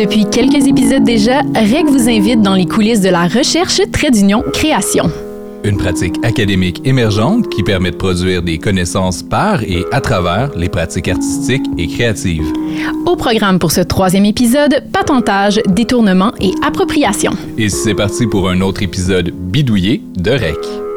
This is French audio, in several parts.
Depuis quelques épisodes déjà, REC vous invite dans les coulisses de la recherche trait d'union création. Une pratique académique émergente qui permet de produire des connaissances par et à travers les pratiques artistiques et créatives. Au programme pour ce troisième épisode, patentage, détournement et appropriation. Et c'est parti pour un autre épisode bidouillé de REC.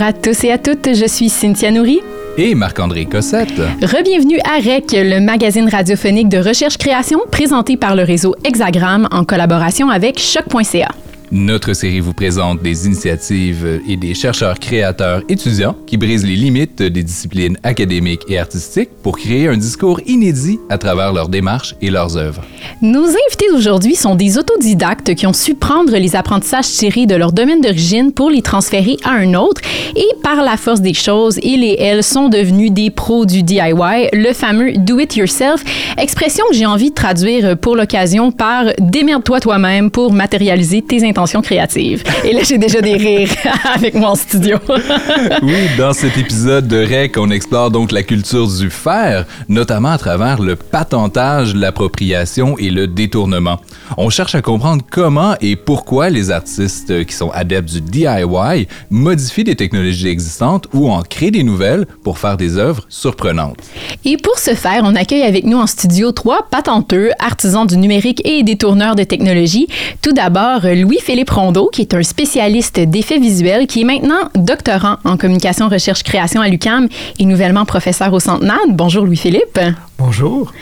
Bonjour à tous et à toutes, je suis Cynthia Nourri. Et Marc-André Cossette. Rebienvenue à REC, le magazine radiophonique de recherche-création présenté par le réseau Hexagram en collaboration avec Choc.ca. Notre série vous présente des initiatives et des chercheurs créateurs étudiants qui brisent les limites des disciplines académiques et artistiques pour créer un discours inédit à travers leurs démarches et leurs œuvres. Nos invités d'aujourd'hui sont des autodidactes qui ont su prendre les apprentissages tirés de leur domaine d'origine pour les transférer à un autre et par la force des choses, ils et elles sont devenus des pros du DIY, le fameux do it yourself, expression que j'ai envie de traduire pour l'occasion par démerde-toi toi-même pour matérialiser tes intentions créatives. Et là, j'ai déjà des rires avec moi en studio. oui, dans cet épisode de REC, on explore donc la culture du faire, notamment à travers le patentage, l'appropriation et le détournement. On cherche à comprendre comment et pourquoi les artistes qui sont adeptes du DIY modifient des technologies existantes ou en créent des nouvelles pour faire des œuvres surprenantes. Et pour ce faire, on accueille avec nous en studio trois patenteux, artisans du numérique et détourneurs de technologies. Tout d'abord, Louis Philippe Rondeau, qui est un spécialiste d'effets visuels, qui est maintenant doctorant en communication, recherche, création à l'UCAM et nouvellement professeur au Centre NAD. Bonjour Louis-Philippe. Bonjour.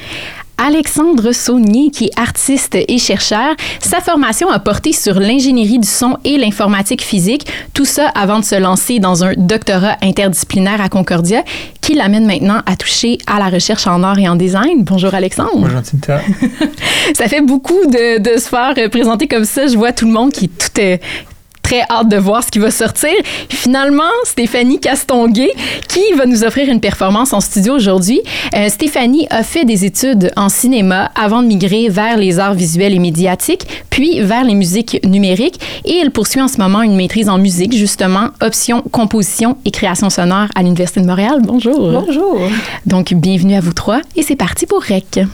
Alexandre Saunier, qui est artiste et chercheur. Sa formation a porté sur l'ingénierie du son et l'informatique physique, tout ça avant de se lancer dans un doctorat interdisciplinaire à Concordia, qui l'amène maintenant à toucher à la recherche en art et en design. Bonjour Alexandre. Bonjour Cynthia. ça fait beaucoup de, de, se faire présenter comme ça. Je vois tout le monde qui tout est très hâte de voir ce qui va sortir. Finalement, Stéphanie Castonguay, qui va nous offrir une performance en studio aujourd'hui. Euh, Stéphanie a fait des études en cinéma avant de migrer vers les arts visuels et médiatiques, puis vers les musiques numériques. Et elle poursuit en ce moment une maîtrise en musique, justement, option composition et création sonore à l'Université de Montréal. Bonjour. Bonjour. Donc, bienvenue à vous trois et c'est parti pour REC.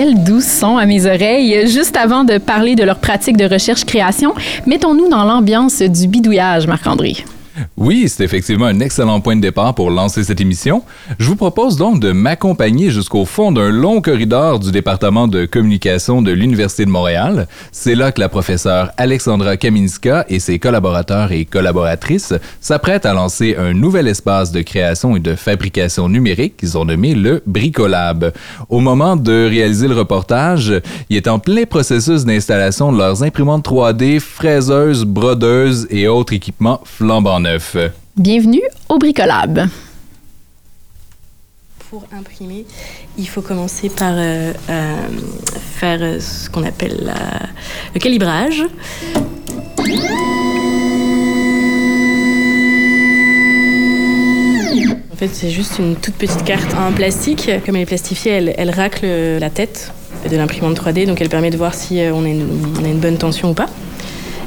Quel doux son à mes oreilles. Juste avant de parler de leur pratique de recherche-création, mettons-nous dans l'ambiance du bidouillage, Marc-André. Oui, c'est effectivement un excellent point de départ pour lancer cette émission. Je vous propose donc de m'accompagner jusqu'au fond d'un long corridor du département de communication de l'Université de Montréal. C'est là que la professeure Alexandra Kaminska et ses collaborateurs et collaboratrices s'apprêtent à lancer un nouvel espace de création et de fabrication numérique qu'ils ont nommé le Bricolab. Au moment de réaliser le reportage, il est en plein processus d'installation de leurs imprimantes 3D, fraiseuses, brodeuses et autres équipements flambant. Bienvenue au Bricolab. Pour imprimer, il faut commencer par euh, euh, faire ce qu'on appelle la, le calibrage. En fait, c'est juste une toute petite carte en plastique. Comme elle est plastifiée, elle, elle racle la tête de l'imprimante 3D, donc elle permet de voir si on a, une, on a une bonne tension ou pas,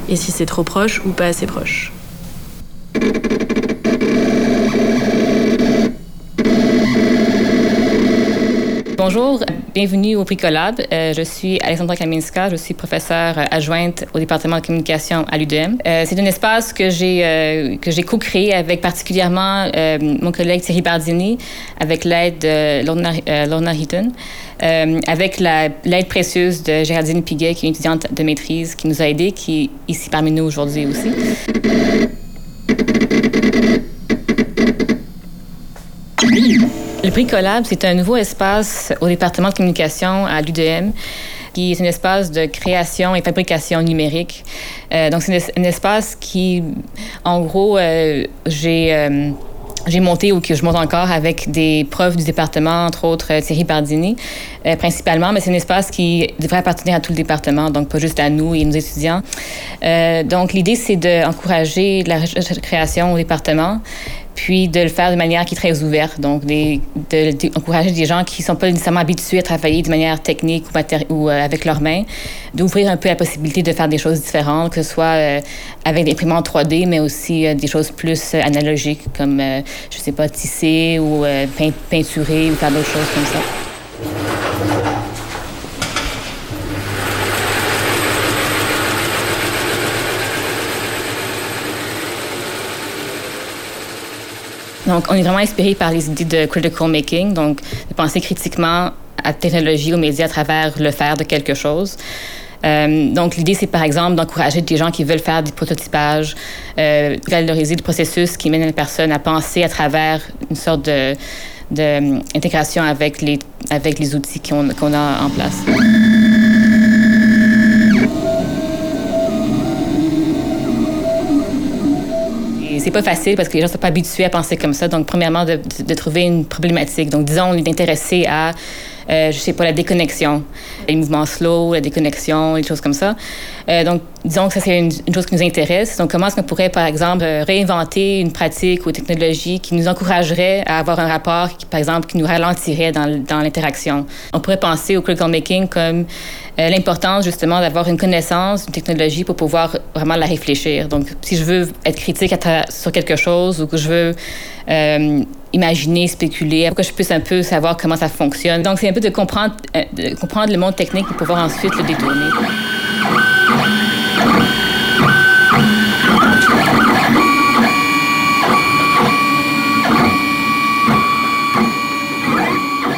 et si c'est trop proche ou pas assez proche. Bonjour, bienvenue au Bricolab. Euh, je suis Alexandra Kaminska, je suis professeure adjointe au département de communication à l'UDM. Euh, c'est un espace que j'ai euh, que j'ai co-créé avec particulièrement mon collègue Thierry Bardini, avec l'aide de Lorna, Heaton, avec l'aide précieuse de Géraldine Piguet, qui est une étudiante de maîtrise qui nous a aidés, qui est ici parmi nous aujourd'hui aussi. Bricolab, c'est un nouveau espace au département de communication à l'UDM qui est un espace de création et fabrication numérique. Euh, donc, c'est un, espace qui, en gros, euh, j'ai... Euh, j'ai monté ou que je monte encore avec des profs du département, entre autres Thierry Bardini, principalement, mais c'est un espace qui devrait appartenir à tout le département, donc pas juste à nous et nos étudiants. donc l'idée, c'est d'encourager la création au département, puis de le faire de manière qui est très ouverte, donc d'encourager des gens qui ne sont pas nécessairement habitués à travailler de manière technique ou, euh, avec leurs mains, d'ouvrir un peu la possibilité de faire des choses différentes, que ce soit euh, avec l'imprimante 3D, mais aussi euh, des choses plus analogiques comme, je sais pas, tisser ou peinturer ou faire d'autres choses comme ça. Donc, on est vraiment inspiré par les idées de critical making, donc de penser critiquement à la technologie, aux médias à travers le faire de quelque chose. Euh, donc, l'idée, c'est par exemple d'encourager des gens qui veulent faire du prototypage, euh, valoriser le processus qui mène la personne à penser à travers une sorte de, d'intégration avec les, avec les outils qu'on, qu'on a en place. C'est pas facile parce que les gens sont pas habitués à penser comme ça. Donc, premièrement, de, trouver une problématique. Donc, disons, intéressé à je sais pas, la déconnexion, les mouvements slow, la déconnexion, les choses comme ça. Euh, donc, disons que ça, c'est une, chose qui nous intéresse. Donc, comment est-ce qu'on pourrait, par exemple, euh, réinventer une pratique ou technologie qui nous encouragerait à avoir un rapport, par exemple, qui nous ralentirait dans, dans l'interaction? On pourrait penser au critical making comme l'importance, justement, d'avoir une connaissance d'une technologie pour pouvoir vraiment la réfléchir. Donc, si je veux être critique sur quelque chose ou que je veux imaginer, spéculer, pour que je puisse un peu savoir comment ça fonctionne. Donc, c'est un peu de comprendre, euh, comprendre le monde technique pour pouvoir ensuite le détourner.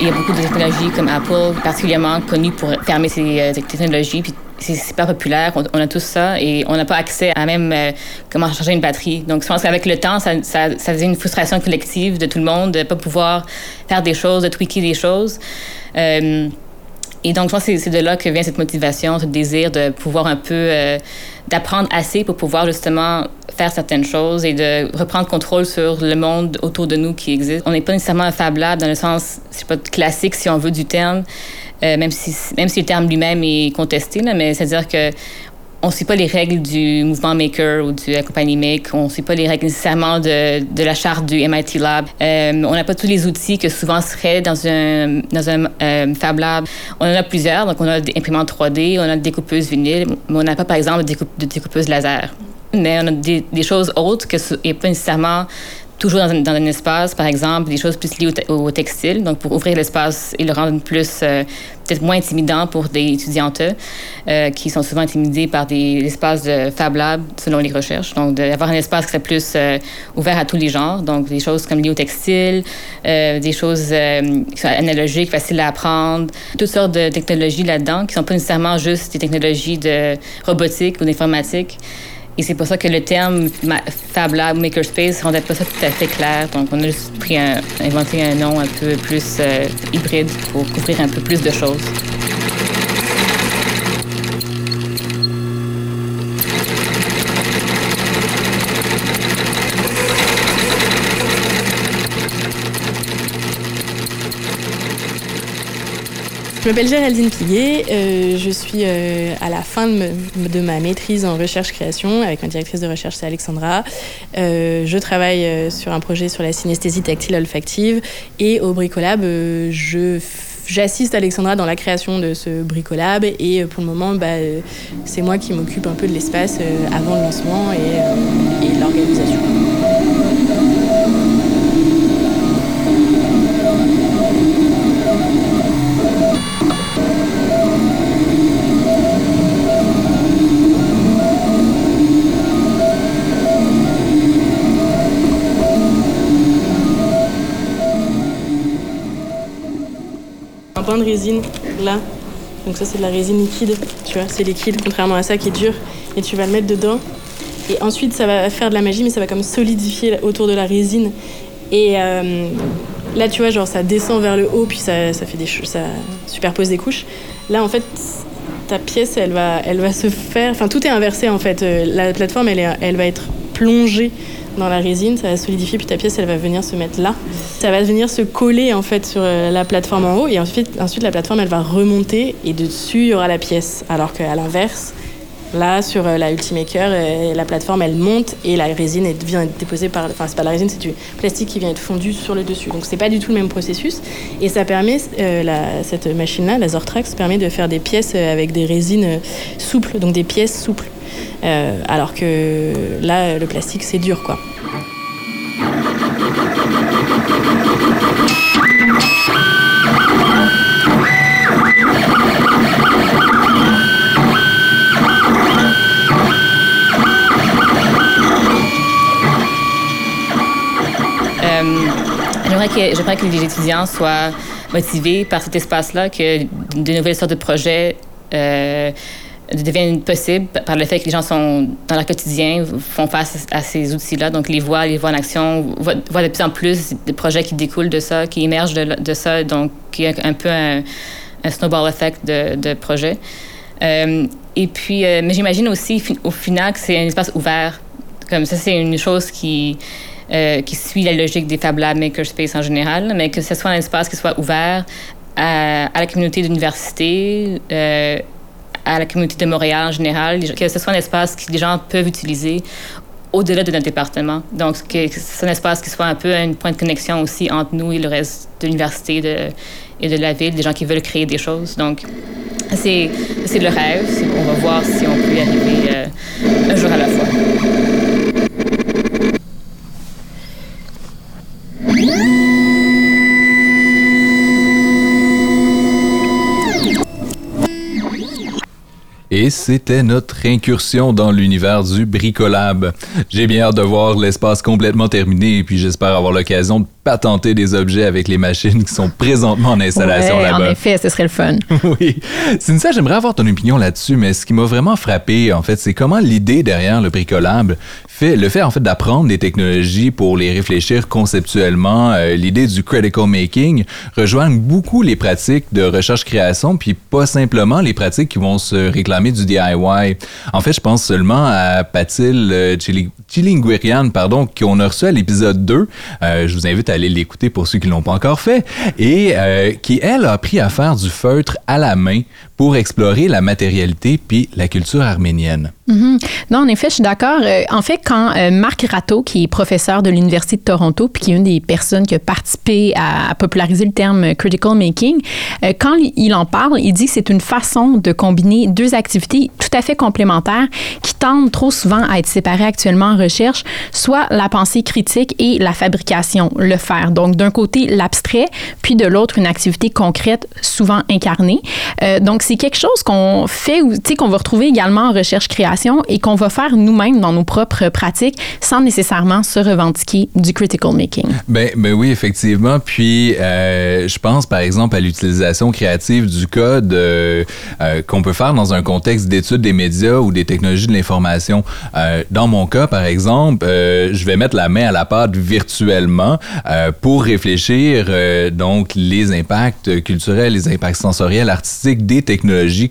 Il y a beaucoup de technologies comme Apple, particulièrement connues pour fermer ces euh, technologies, puis c'est super populaire, on, a tous ça et on n'a pas accès à même euh, comment charger une batterie. Donc, je pense qu'avec le temps, ça, ça, faisait une frustration collective de tout le monde de ne pas pouvoir faire des choses, de tweaker des choses. Euh, et donc, je pense que c'est de là que vient cette motivation, ce désir de pouvoir un peu, euh, d'apprendre assez pour pouvoir justement faire certaines choses et de reprendre contrôle sur le monde autour de nous qui existe. On n'est pas nécessairement un Fab Lab dans le sens, c'est pas classique si on veut du terme, euh, même, si, même si le terme lui-même est contesté, là, mais c'est-à-dire que on ne suit pas les règles du mouvement Maker ou de la compagnie Make. On ne suit pas les règles nécessairement de, de la charte du MIT Lab. Euh, on n'a pas tous les outils que souvent seraient dans un, dans un euh, Fab Lab. On en a plusieurs. Donc, on a des imprimantes 3D, on a des découpeuses vinyle, mais on n'a pas, par exemple, de, découpeuses laser. Mais on a des, choses autres que et pas nécessairement toujours dans un, espace, par exemple, des choses plus liées au, textile, donc pour ouvrir l'espace et le rendre plus, euh, peut-être moins intimidant pour des étudiantes euh, qui sont souvent intimidées par des espaces de Fab Lab, selon les recherches. Donc, d'avoir un espace qui serait plus euh, ouvert à tous les genres, donc des choses comme liées au textile, des choses qui sont analogiques, faciles à apprendre, toutes sortes de technologies là-dedans qui sont pas nécessairement juste des technologies de robotique ou d'informatique. Et c'est pour ça que le terme Fab Lab Makerspace rendait pas ça tout à fait clair. Donc, on a juste pris un, inventé un nom un peu plus euh, hybride pour couvrir un peu plus de choses. Je m'appelle Géraldine Piguet, euh, je suis euh, à la fin de, ma maîtrise en recherche-création avec ma directrice de recherche, c'est Alexandra. Euh, je travaille sur un projet sur la synesthésie tactile olfactive et au Bricolab, je j'assiste Alexandra dans la création de ce bricolab et pour le moment, bah, c'est moi qui m'occupe un peu de l'espace avant le lancement et, et l'organisation. Grain de résine là. Donc ça c'est de la résine liquide, tu vois, c'est liquide contrairement à ça qui est dur. Et tu vas le mettre dedans. Et ensuite ça va faire de la magie, mais ça va comme solidifier autour de la résine. Et euh, là tu vois, genre ça descend vers le haut, puis ça, ça fait des ça superpose des couches. Là en fait ta pièce elle va, elle va se faire, enfin tout est inversé en fait. Euh, la plateforme elle, elle va être plongée dans la résine, ça va solidifier, puis ta pièce, elle va venir se mettre là. Ça va venir se coller en fait sur euh, la plateforme en haut, et ensuite, ensuite la plateforme, elle va remonter, et dessus, il y aura la pièce. Alors qu'à l'inverse, là, sur euh, la Ultimaker, euh, la plateforme, elle monte, et la résine elle vient être déposée par... Enfin, c'est pas la résine, c'est du plastique qui vient être fondu sur le dessus. Donc, c'est pas du tout le même processus, et ça permet, cette machine-là, la Zortrax, permet de faire des pièces avec des résines souples, donc des pièces souples. Euh, alors que là, le plastique, c'est dur, quoi. Euh, j'aimerais que, que les étudiants soient motivés par cet espace-là, que de nouvelles sortes de projets euh, deviennent possibles par le fait que les gens sont dans leur quotidien, font face à ces outils-là, donc les voient, les voient en action, voient, de plus en plus des projets qui découlent de ça, qui émergent de, ça, donc qui est un peu un, snowball effect de, de projets. Euh, et puis, euh, mais j'imagine aussi au final que c'est un espace ouvert. Comme ça, c'est une chose qui, euh, qui suit la logique des Fab Labs Makerspace en général, mais que ce soit un espace qui soit ouvert à, la communauté d'université, à la communauté de Montréal en général, que ce soit un espace que les gens peuvent utiliser au-delà de notre département. Donc, que c'est un espace qui soit un peu un point de connexion aussi entre nous et le reste de l'université et de la ville, des gens qui veulent créer des choses. Donc, c'est, c'est le rêve. On va voir si on peut y arriver euh, un jour à la fois. Et c'était notre incursion dans l'univers du bricolab. J'ai bien hâte de voir l'espace complètement terminé et puis j'espère avoir l'occasion de patenter des objets avec les machines qui sont présentement en installation Ouais, là-bas. En effet, ce serait le fun. oui. Cynthia, j'aimerais avoir ton opinion là-dessus, mais ce qui m'a vraiment frappé, en fait, c'est comment l'idée derrière le bricolable fait, le fait, en fait, d'apprendre des technologies pour les réfléchir conceptuellement, euh, l'idée du critical making rejoignent beaucoup les pratiques de recherche-création, puis pas simplement les pratiques qui vont se réclamer du DIY. En fait, je pense seulement à Patil euh, Chili- Chilingwirian, pardon, qu'on a reçu à l'épisode 2. Euh, je vous invite à aller l'écouter pour ceux qui l'ont pas encore fait. Et euh, qui, elle, a appris à faire du feutre à la main pour explorer la matérialité puis la culture arménienne. Mhm. Non, en effet, je suis d'accord. Euh, en fait, quand euh, Marc Ratto, qui est professeur de l'Université de Toronto, puis qui est une des personnes qui a participé à, populariser le terme critical making, euh, quand il en parle, il dit que c'est une façon de combiner deux activités tout à fait complémentaires qui tendent trop souvent à être séparées actuellement en recherche, soit la pensée critique et la fabrication, le faire. Donc, d'un côté, l'abstrait, puis de l'autre, une activité concrète, souvent incarnée. Euh, donc, c'est quelque chose qu'on fait, ou, qu'on va retrouver également en recherche-création et qu'on va faire nous-mêmes dans nos propres pratiques sans nécessairement se revendiquer du critical making. Ben, ben oui, effectivement. Puis, euh, je pense par exemple à l'utilisation créative du code euh, euh, qu'on peut faire dans un contexte d'étude des médias ou des technologies de l'information. Dans mon cas, par exemple, je vais mettre la main à la pâte virtuellement pour réfléchir donc les impacts culturels, les impacts sensoriels, artistiques des technologies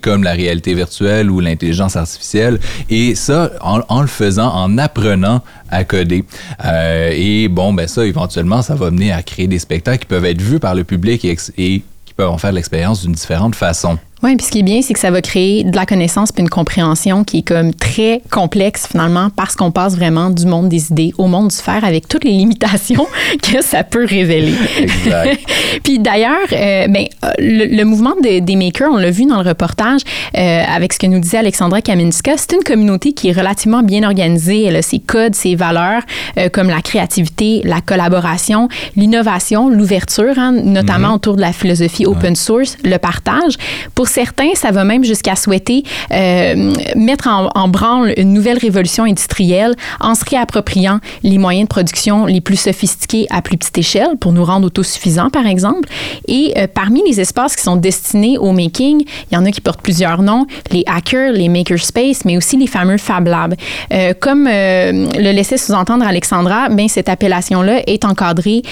comme la réalité virtuelle ou l'intelligence artificielle. Et ça, en, le faisant, en apprenant à coder. Euh, et bon, ben ça, éventuellement, ça va mener à créer des spectacles qui peuvent être vus par le public et, et qui peuvent en faire l'expérience d'une différente façon. Oui, puis ce qui est bien, c'est que ça va créer de la connaissance puis une compréhension qui est comme très complexe finalement parce qu'on passe vraiment du monde des idées au monde du faire avec toutes les limitations que ça peut révéler. Exact. puis d'ailleurs, euh, ben, euh, le, le mouvement de- des makers, on l'a vu dans le reportage euh, avec ce que nous disait Alexandra Kaminska, c'est une communauté qui est relativement bien organisée. Elle a ses codes, ses valeurs euh, comme la créativité, la collaboration, l'innovation, l'ouverture, hein, notamment autour de la philosophie open source, le partage. Pour certains, ça va même jusqu'à souhaiter euh, mettre en, branle une nouvelle révolution industrielle en se réappropriant les moyens de production les plus sophistiqués à plus petite échelle pour nous rendre autosuffisants, par exemple. Et euh, parmi les espaces qui sont destinés au making, il y en a qui portent plusieurs noms, les hackers, les makerspace, mais aussi les fameux Fab Labs. Euh, comme le laissait sous-entendre Alexandra, ben, cette appellation-là est encadrée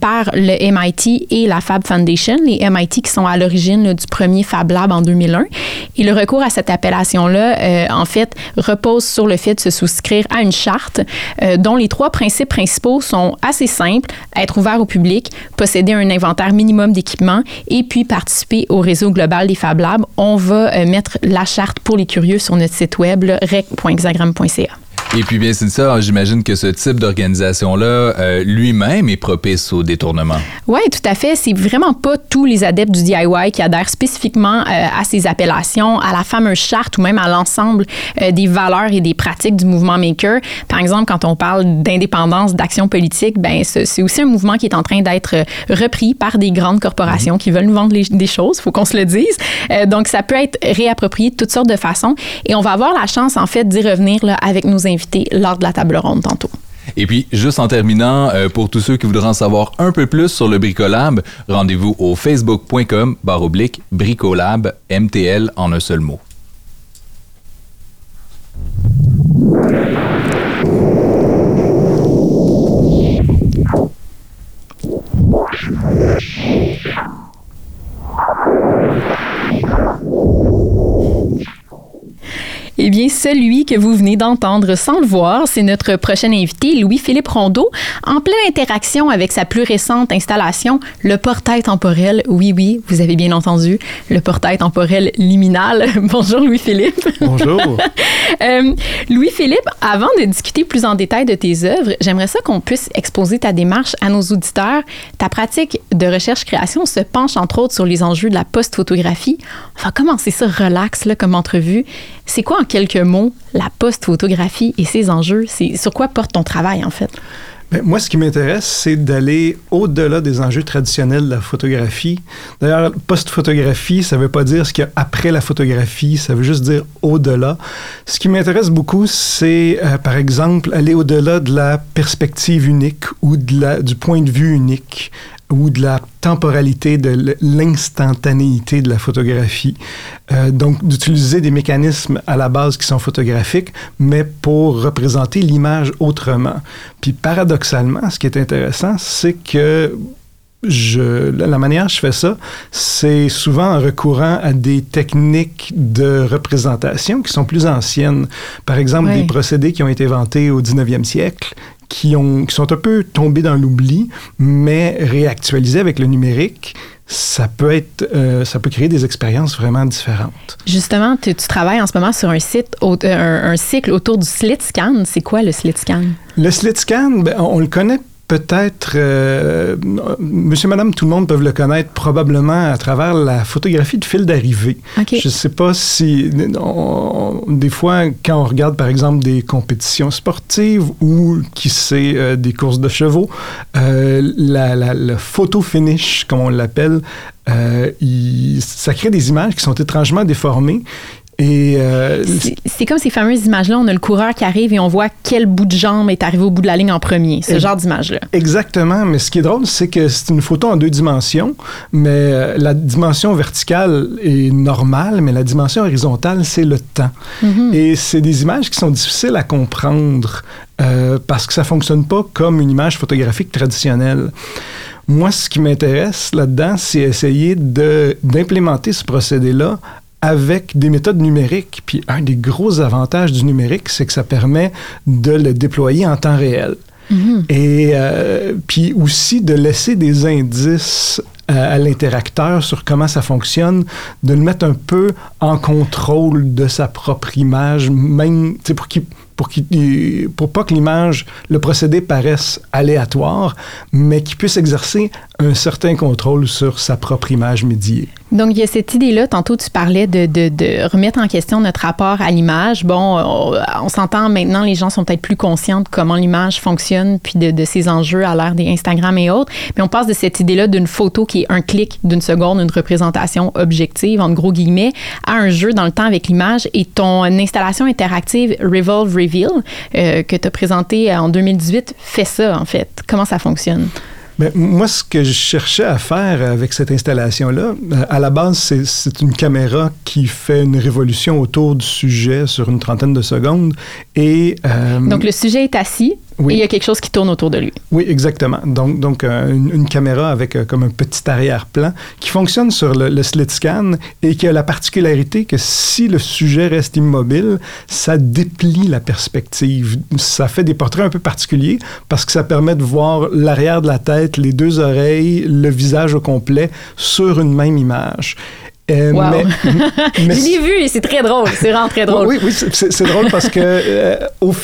par le MIT et la Fab Foundation, les MIT qui sont à l'origine du premier Fab Lab en 2001. Et le recours à cette appellation-là, euh, en fait, repose sur le fait de se souscrire à une charte euh, dont les trois principes principaux sont assez simples, être ouvert au public, posséder un inventaire minimum d'équipements et puis participer au réseau global des Fab Labs. On va euh, mettre la charte pour les curieux sur notre site web, rec.hexagram.ca. Et puis bien c'est ça, j'imagine que ce type d'organisation-là euh, lui-même est propice au détournement. Oui, tout à fait. C'est vraiment pas tous les adeptes du DIY qui adhèrent spécifiquement euh, à ces appellations, à la fameuse charte ou même à l'ensemble euh, des valeurs et des pratiques du mouvement maker. Par exemple, quand on parle d'indépendance, d'action politique, ben c'est aussi un mouvement qui est en train d'être repris par des grandes corporations qui veulent nous vendre des choses, faut qu'on se le dise. donc ça peut être réapproprié de toutes sortes de façons et on va avoir la chance en fait d'y revenir là, avec nos invités lors de la table ronde tantôt. Et puis, juste en terminant, euh, pour tous ceux qui voudraient en savoir un peu plus sur le Bricolab, rendez-vous au facebook.com barre oblique Bricolab MTL en un seul mot. Eh bien, celui que vous venez d'entendre sans le voir, c'est notre prochain invité, Louis-Philippe Rondeau, en pleine interaction avec sa plus récente installation, le portail temporel. Oui, oui, vous avez bien entendu, le portail temporel liminal. Bonjour, Louis-Philippe. Bonjour. euh, Louis-Philippe, avant de discuter plus en détail de tes œuvres, j'aimerais ça qu'on puisse exposer ta démarche à nos auditeurs. Ta pratique de recherche-création se penche entre autres sur les enjeux de la post-photographie. On va commencer ça relax là, comme entrevue. C'est quoi en quelques mots la post-photographie et ses enjeux? C'est sur quoi porte ton travail en fait? Bien, moi, ce qui m'intéresse, c'est d'aller au-delà des enjeux traditionnels de la photographie. D'ailleurs, post-photographie, ça ne veut pas dire ce qu'il y a après la photographie, ça veut juste dire au-delà. Ce qui m'intéresse beaucoup, c'est, euh, par exemple, aller au-delà de la perspective unique ou de la, du point de vue unique ou de la temporalité, de l'instantanéité de la photographie. Euh, donc, d'utiliser des mécanismes à la base qui sont photographiques, mais pour représenter l'image autrement. Puis, paradoxalement, ce qui est intéressant, c'est que je, la manière dont je fais ça, c'est souvent en recourant à des techniques de représentation qui sont plus anciennes. Par exemple, oui. des procédés qui ont été inventés au 19e siècle, qui, ont, qui sont un peu tombés dans l'oubli, mais réactualisés avec le numérique, ça peut être, euh, ça peut créer des expériences vraiment différentes. Justement, tu, tu travailles en ce moment sur un site, un, un cycle autour du slit scan. C'est quoi le slit scan? Le slit scan, ben, on le connaît peut-être, euh, monsieur, madame, tout le monde peut le connaître probablement à travers la photographie de fil d'arrivée. Okay. Je ne sais pas si, on, des fois, quand on regarde par exemple des compétitions sportives ou qui sait euh, des courses de chevaux, euh, la, la, le photo finish, comme on l'appelle, ça crée des images qui sont étrangement déformées euh, c'est comme ces fameuses images-là, on a le coureur qui arrive et on voit quel bout de jambe est arrivé au bout de la ligne en premier, ce genre d'image-là. Exactement, mais ce qui est drôle, c'est que c'est une photo en deux dimensions, mais euh, la dimension verticale est normale, mais la dimension horizontale, c'est le temps. Mm -hmm. Et c'est des images qui sont difficiles à comprendre euh, parce que ça fonctionne pas comme une image photographique traditionnelle. Moi, ce qui m'intéresse là-dedans, c'est essayer d'implémenter ce procédé-là avec des méthodes numériques. Puis un des gros avantages du numérique, c'est que ça permet de le déployer en temps réel. Mm -hmm. Et euh, puis aussi de laisser des indices à, à l'interacteur sur comment ça fonctionne, de le mettre un peu en contrôle de sa propre image, même pour qu'il pour, qu pour pas que l'image, le procédé paraisse aléatoire, mais qu'il puisse exercer un certain contrôle sur sa propre image médiée. Donc, il y a cette idée-là, tantôt tu parlais de, de, remettre en question notre rapport à l'image. Bon, on, s'entend maintenant, les gens sont peut-être plus conscients de comment l'image fonctionne, puis de, ses enjeux à l'ère des Instagram et autres, mais on passe de cette idée-là d'une photo qui est un clic d'une seconde, une représentation objective, en gros guillemets, à un jeu dans le temps avec l'image. Et ton installation interactive Revolve Reveal, euh, que tu as présenté en 2018, fait ça, en fait. Comment ça fonctionne? Mais moi, ce que je cherchais à faire avec cette installation-là, à la base, c'est une caméra qui fait une révolution autour du sujet sur une trentaine de secondes. Et, euh, Donc, le sujet est assis, et il y a quelque chose qui tourne autour de lui. Oui, exactement. Donc, donc euh, une, caméra avec euh, comme un petit arrière-plan qui fonctionne sur le, le, slit scan et qui a la particularité que si le sujet reste immobile, ça déplie la perspective. Ça fait des portraits un peu particuliers parce que ça permet de voir l'arrière de la tête, les deux oreilles, le visage au complet sur une même image. Euh, mais, je l'ai vu et c'est très drôle. C'est vraiment très drôle. Oui, oui, c'est drôle parce que euh,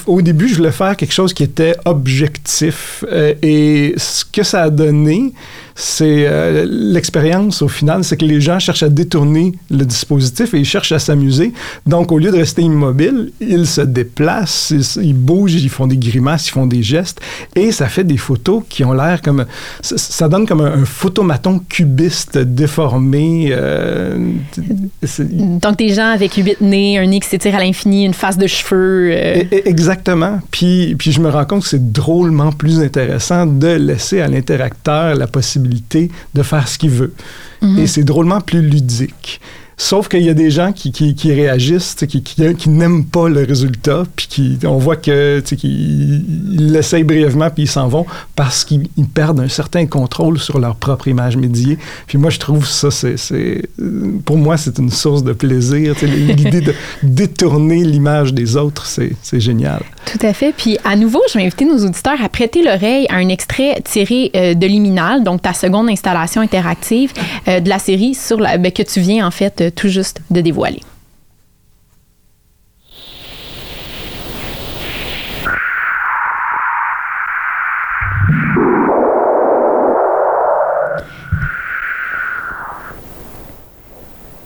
au, début, je voulais faire quelque chose qui était objectif. Euh, et ce que ça a donné, c'est euh, l'expérience au final, c'est que les gens cherchent à détourner le dispositif et ils cherchent à s'amuser. Donc, au lieu de rester immobile, ils se déplacent, ils, bougent, ils font des grimaces, ils font des gestes et ça fait des photos qui ont l'air comme. Ça, donne comme un, photomaton cubiste déformé. Euh, Donc, des gens avec huit nez, un nez qui s'étire à l'infini, une face de cheveux. Euh. Exactement. Puis, puis je me rends compte que c'est drôlement plus intéressant de laisser à l'interacteur la possibilité de faire ce qu'il veut. Mhm. Et c'est drôlement plus ludique. Sauf qu'il y a des gens qui, qui, réagissent, qui, qui, n'aiment pas le résultat, puis qui, on voit que qu'ils l'essayent brièvement, puis ils s'en vont parce qu'ils perdent un certain contrôle sur leur propre image médiée. Puis moi, je trouve ça, c'est, pour moi, c'est une source de plaisir. L'idée de détourner l'image des autres, c'est, génial. Tout à fait. Puis à nouveau, je vais inviter nos auditeurs à prêter l'oreille à un extrait tiré euh, de Liminal, donc ta seconde installation interactive euh, de la série sur la, ben, que tu viens en fait tout juste de dévoiler.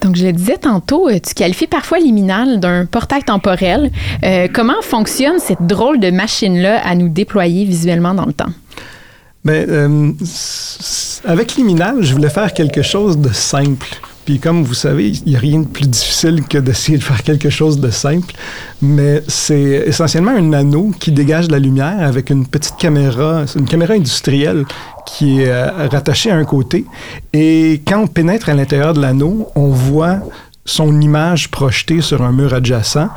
Donc, je le disais tantôt, euh, tu qualifies parfois liminal d'un portail temporel. Euh, comment fonctionne cette drôle de machine-là à nous déployer visuellement dans le temps? Bien, euh, avec liminal, je voulais faire quelque chose de simple. Puis comme vous savez, il n'y a rien de plus difficile que d'essayer de faire quelque chose de simple, mais c'est essentiellement un anneau qui dégage de la lumière avec une petite caméra, une caméra industrielle qui est euh, rattachée à un côté. Et quand on pénètre à l'intérieur de l'anneau, on voit son image projetée sur un mur adjacent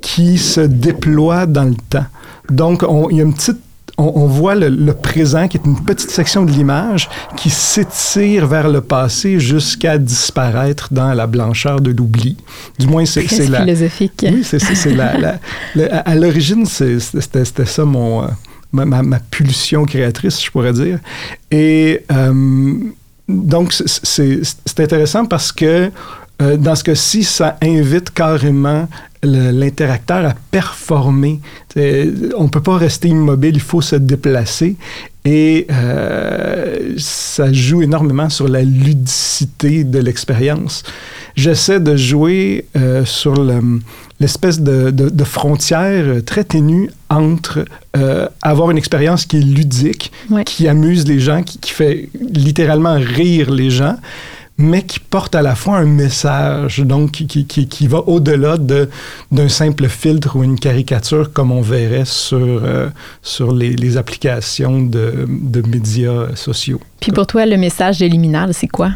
qui se déploie dans le temps. Donc, il y a une petite on, voit le, présent qui est une petite section de l'image qui s'étire vers le passé jusqu'à disparaître dans la blancheur de l'oubli. Du moins, c'est la... philosophique. Oui, c'est la, À l'origine, c'était ça mon... Euh, ma, pulsion créatrice, je pourrais dire. Et euh, donc, c'est intéressant parce que euh, dans ce cas-ci, ça invite carrément l'interacteur à performer. On ne peut pas rester immobile, il faut se déplacer. Et euh, ça joue énormément sur la ludicité de l'expérience. J'essaie de jouer euh, sur l'espèce de, de, frontière très ténue entre euh, avoir une expérience qui est ludique, qui amuse les gens, qui, qui fait littéralement rire les gens, mais qui porte à la fois un message, donc qui, qui, qui, va au-delà de, d'un simple filtre ou une caricature comme on verrait sur, euh, sur les, applications de, de, médias sociaux. Puis pour toi, le message de c'est quoi?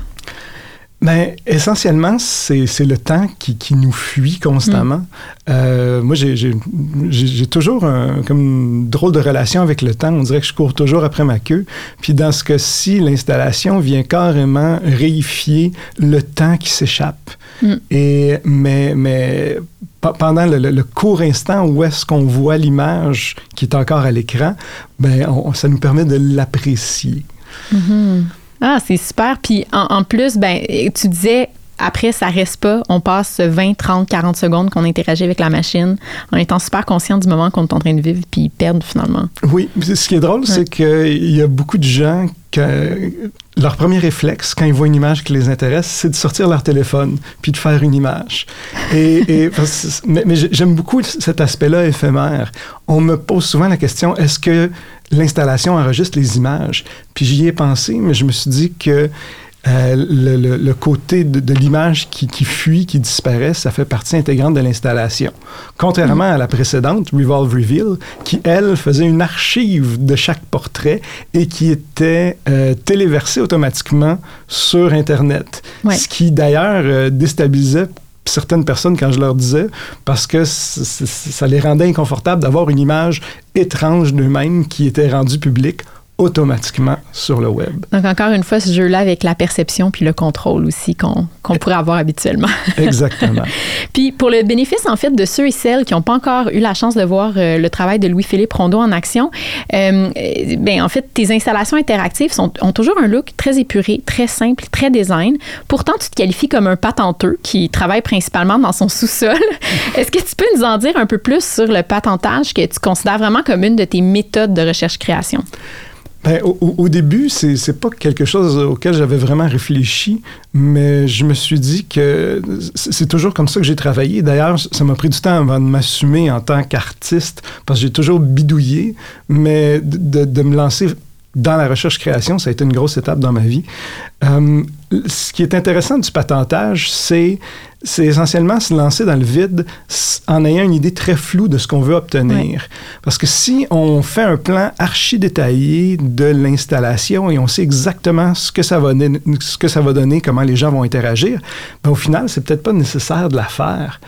Ben, essentiellement, c'est, le temps qui, qui, nous fuit constamment. Mm. Euh, moi, j'ai toujours un, comme une drôle de relation avec le temps. On dirait que je cours toujours après ma queue. Puis dans ce cas-ci, l'installation vient carrément réifier le temps qui s'échappe. Mm. Et, mais, mais pendant le, le, court instant où est-ce qu'on voit l'image qui est encore à l'écran, ben, ça nous permet de l'apprécier. Mm-hmm. Ah, c'est super. Puis en, plus, ben, tu disais après, ça reste pas. On passe 20, 30, 40 secondes qu'on interagit avec la machine en étant super conscient du moment qu'on est en train de vivre puis perdre finalement. Oui, ce qui est drôle, c'est qu'il y a beaucoup de gens que leur premier réflexe quand ils voient une image qui les intéresse, c'est de sortir leur téléphone puis de faire une image. Et, mais, mais j'aime beaucoup cet aspect-là éphémère. On me pose souvent la question est-ce que l'installation enregistre les images? Puis j'y ai pensé, mais je me suis dit que euh, le, le, côté de, de l'image qui, qui, fuit, qui disparaît, ça fait partie intégrante de l'installation. Contrairement à la précédente, Revolve Reveal, qui, elle, faisait une archive de chaque portrait et qui était euh, téléversée automatiquement sur Internet. Ouais. Ce qui, d'ailleurs, euh, déstabilisait certaines personnes quand je leur disais, parce que ça les rendait inconfortables d'avoir une image étrange d'eux-mêmes qui était rendue publique automatiquement sur le web. Donc, encore une fois, ce jeu-là avec la perception puis le contrôle aussi qu'on qu pourrait avoir habituellement. Exactement. puis, pour le bénéfice, en fait, de ceux et celles qui n'ont pas encore eu la chance de voir euh, le travail de Louis-Philippe Rondeau en action, euh, ben, en fait, tes installations interactives sont, ont toujours un look très épuré, très simple, très design. Pourtant, tu te qualifies comme un patenteux qui travaille principalement dans son sous-sol. Est-ce que tu peux nous en dire un peu plus sur le patentage que tu considères vraiment comme une de tes méthodes de recherche-création? Ben, au, début, c'est, c'est pas quelque chose auquel j'avais vraiment réfléchi, mais je me suis dit que c'est toujours comme ça que j'ai travaillé. D'ailleurs, ça m'a pris du temps avant de m'assumer en tant qu'artiste, parce que j'ai toujours bidouillé, mais de, de me lancer dans la recherche-création, ça a été une grosse étape dans ma vie. Euh, ce qui est intéressant du patentage, c'est c'est essentiellement se lancer dans le vide en ayant une idée très floue de ce qu'on veut obtenir. Oui. Parce que si on fait un plan archi détaillé de l'installation et on sait exactement ce que ça va, ce que ça va donner, comment les gens vont interagir, ben au final, c'est peut-être pas nécessaire de la faire.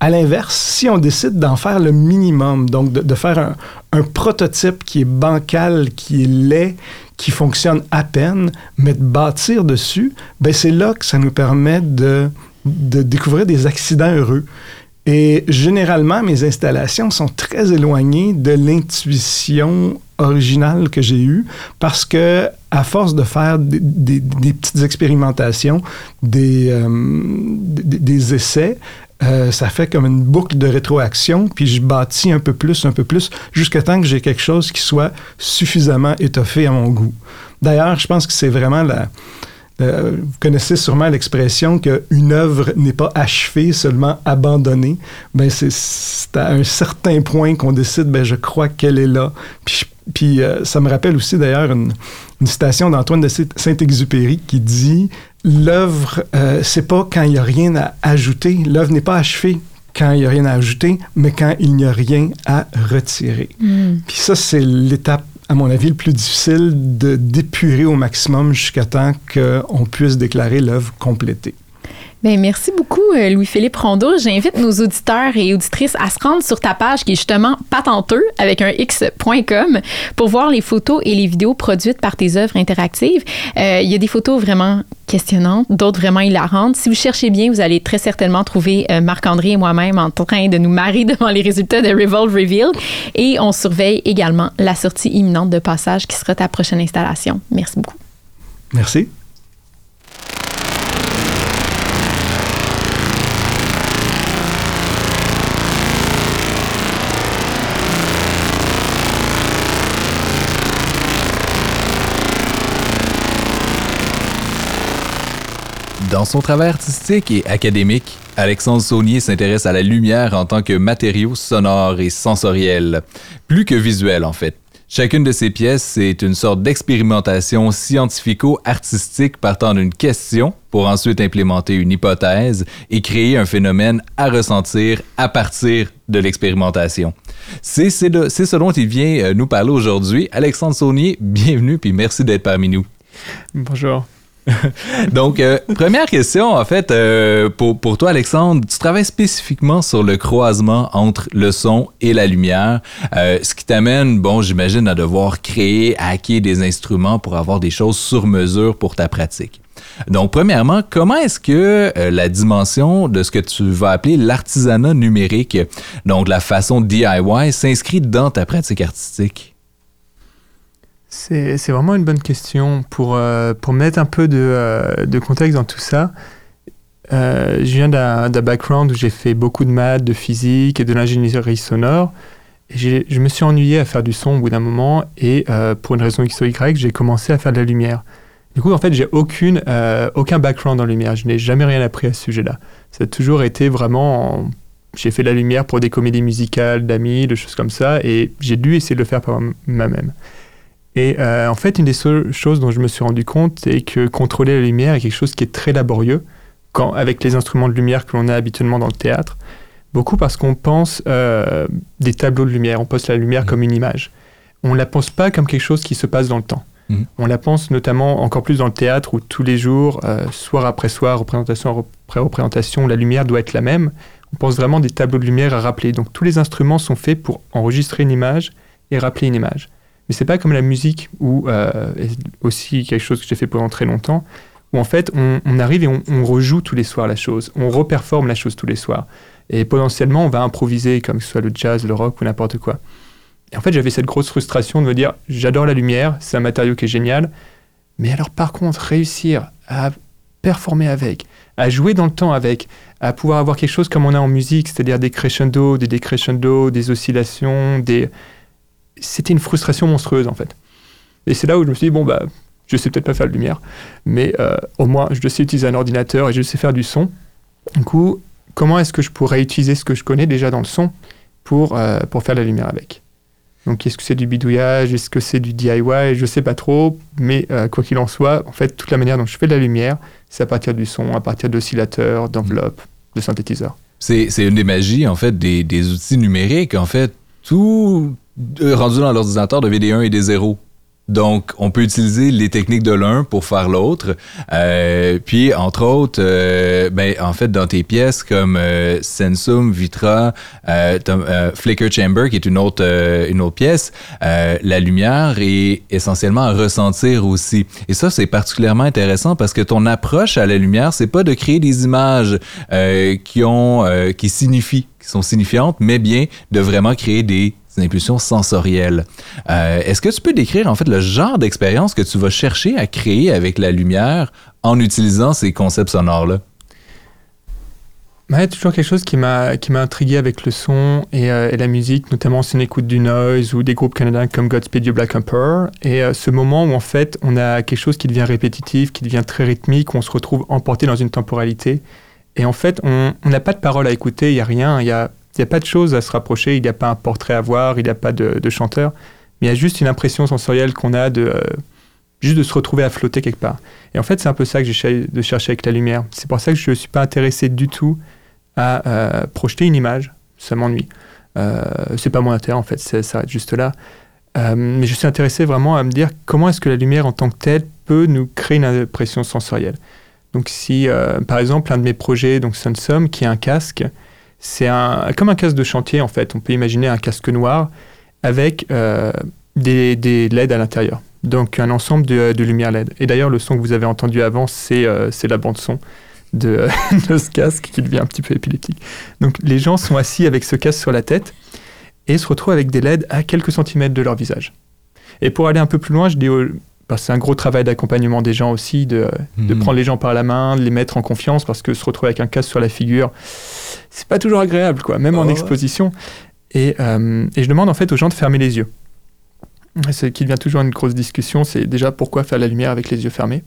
À l'inverse, si on décide d'en faire le minimum, donc de, de faire un, un, prototype qui est bancal, qui est laid, qui fonctionne à peine, mais de bâtir dessus, ben c'est là que ça nous permet de, de découvrir des accidents heureux. Et généralement, mes installations sont très éloignées de l'intuition originale que j'ai eue parce que, à force de faire des, petites expérimentations, des, euh, des essais, euh, ça fait comme une boucle de rétroaction, puis je bâtis un peu plus, un peu plus, jusqu'à temps que j'ai quelque chose qui soit suffisamment étoffé à mon goût. D'ailleurs, je pense que c'est vraiment la... Euh, vous connaissez sûrement l'expression qu'une œuvre n'est pas achevée, seulement abandonnée. Ben c'est à un certain point qu'on décide, ben je crois qu'elle est là. Puis, puis euh, ça me rappelle aussi d'ailleurs une, une citation d'Antoine de Saint-Exupéry qui dit l'œuvre, euh, c'est pas quand il n'y a rien à ajouter. L'œuvre n'est pas achevée quand il n'y a rien à ajouter, mais quand il n'y a rien à retirer. Mm. Puis ça, c'est l'étape, à mon avis, le plus difficile de d'épurer au maximum jusqu'à temps qu'on puisse déclarer l'œuvre complétée. Bien, merci beaucoup, Louis-Philippe Rondeau. J'invite nos auditeurs et auditrices à se rendre sur ta page qui est justement patenteux avec un x.com pour voir les photos et les vidéos produites par tes œuvres interactives. Euh, il y a des photos vraiment questionnantes, d'autres vraiment hilarantes. Si vous cherchez bien, vous allez très certainement trouver euh, Marc-André et moi-même en train de nous marrer devant les résultats de Revolve Reveal. Et on surveille également la sortie imminente de Passage qui sera ta prochaine installation. Merci beaucoup. Merci. Dans son travail artistique et académique, Alexandre Saunier s'intéresse à la lumière en tant que matériau sonore et sensoriel, plus que visuel en fait. Chacune de ses pièces est une sorte d'expérimentation scientifico-artistique partant d'une question pour ensuite implémenter une hypothèse et créer un phénomène à ressentir à partir de l'expérimentation. C'est ce dont il vient nous parler aujourd'hui. Alexandre Saunier, bienvenue puis merci d'être parmi nous. Bonjour. Donc, euh, première question, en fait, euh, pour, pour toi, Alexandre, tu travailles spécifiquement sur le croisement entre le son et la lumière, euh, ce qui t'amène, bon, j'imagine, à devoir créer, hacker des instruments pour avoir des choses sur mesure pour ta pratique. Donc, premièrement, comment est-ce que euh, la dimension de ce que tu vas appeler l'artisanat numérique, donc la façon DIY, s'inscrit dans ta pratique artistique? C'est vraiment une bonne question. Pour, euh, pour mettre un peu de, euh, de, contexte dans tout ça, euh, je viens d'un background où j'ai fait beaucoup de maths, de physique et de l'ingénierie sonore. Et je me suis ennuyé à faire du son au bout d'un moment et pour une raison X Y, j'ai commencé à faire de la lumière. Du coup, en fait, j'ai aucune, aucun background en lumière. Je n'ai jamais rien appris à ce sujet-là. Ça a toujours été vraiment... En... J'ai fait de la lumière pour des comédies musicales, d'amis, de choses comme ça, et j'ai dû essayer de le faire par moi-même. Et euh, en fait, une des choses dont je me suis rendu compte, c'est que contrôler la lumière est quelque chose qui est très laborieux quand, avec les instruments de lumière que l'on a habituellement dans le théâtre. Beaucoup parce qu'on pense euh, des tableaux de lumière, on pense la lumière mmh. comme une image. On ne la pense pas comme quelque chose qui se passe dans le temps. Mmh. On la pense notamment encore plus dans le théâtre où tous les jours, euh, soir après soir, représentation après représentation, la lumière doit être la même. On pense vraiment des tableaux de lumière à rappeler. Donc tous les instruments sont faits pour enregistrer une image et rappeler une image. Mais c'est pas comme la musique, ou euh, aussi quelque chose que j'ai fait pendant très longtemps, où en fait on, arrive et on, rejoue tous les soirs la chose, on reperforme la chose tous les soirs. Et potentiellement on va improviser, comme que ce soit le jazz, le rock ou n'importe quoi. Et en fait j'avais cette grosse frustration de me dire j'adore la lumière, c'est un matériau qui est génial, mais alors par contre réussir à performer avec, à jouer dans le temps avec, à pouvoir avoir quelque chose comme on a en musique, c'est-à-dire des crescendo, des décrescendo, des oscillations, des, c'était une frustration monstrueuse en fait. Et c'est là où je me suis dit, bon, bah, je sais peut-être pas faire de lumière, mais euh, au moins je sais utiliser un ordinateur et je sais faire du son. Du coup, comment est-ce que je pourrais utiliser ce que je connais déjà dans le son pour, euh, pour faire la lumière avec? Donc, est-ce que c'est du bidouillage? Est-ce que c'est du DIY Je sais pas trop, mais euh, quoi qu'il en soit, en fait, toute la manière dont je fais de la lumiire, c'est à partir du son, à partir d'oscillateurs, d'enveloppes, de synthétiseurs. C'est une des magies, en fait, des, des outils numériques. En fait, tout, rendu dans l'ordinateur de des 1 et des 0. Donc, on peut utiliser les techniques de l'un pour faire l'autre. Euh, puis, entre autres, euh, ben, en fait, dans tes pièces comme euh, Sensum, Vitra, Flicker Chamber, qui est une autre, une autre pièce, la lumière est essentiellement à ressentir aussi. Et ça, c'est particulièrement intéressant parce que ton approche à la lumière, c'est pas de créer des images qui ont, qui signifient, qui sont signifiantes, mais bien de vraiment créer des impulsions sensorielles. Euh, est-ce que tu peux décrire en fait le genre d'expérience que tu vas chercher à créer avec la lumière en utilisant ces concepts sonores-là? Y a toujours quelque chose qui m'a qui m'a intrigué avec le son euh, et, la musique, notamment si on écoute du noise ou des groupes canadiens comme Godspeed You Black Emperor. Et euh, ce moment où en fait on a quelque chose qui devient répétitif, qui devient très rythmique, où on se retrouve emporté dans une temporalité. Et en fait, on n'a pas de parole à écouter, il n'y a rien, il y a il n'y a pas de choses à se rapprocher, il n'y a pas un portrait à voir, il n'y a pas de, chanteur, mais il y a juste une impression sensorielle qu'on a de euh, juste de se retrouver à flotter quelque part. Et en fait, c'est un peu ça que j'essaie de chercher avec la lumière. C'est pour ça que je ne suis pas intéressé du tout à euh, projeter une image. Ça m'ennuie. Euh, c'est pas mon intérêt en fait, ça s'arrête juste là. Euh, mais je suis intéressé vraiment à me dire comment est-ce que la lumière en tant que telle peut nous créer une impression sensorielle. Donc si, par exemple, un de mes projets, donc Sunsum, qui est un casque, c'est un, comme un casque de chantier, en fait. On peut imaginer un casque noir avec euh, des, des, LED à l'intérieur. Donc, un ensemble de, de lumières LED. Et d'ailleurs, le son que vous avez entendu avant, c'est euh, la bande-son de, de, ce casque qui devient un petit peu épileptique. Donc, les gens sont assis avec ce casque sur la tête et se retrouvent avec des LED à quelques centimètres de leur visage. Et pour aller un peu plus loin, je dis c'est un gros travail d'accompagnement des gens aussi, de, de, mhm. prendre les gens par la main, de les mettre en confiance, parce que se retrouver avec un casque sur la figure, c'est pas toujours agréable, quoi, même en oh, exposition. Et, euh, et, je demande en fait aux gens de fermer les yeux. Ce qui devient toujours une grosse discussion, c'est déjà pourquoi faire la lumière avec les yeux fermés?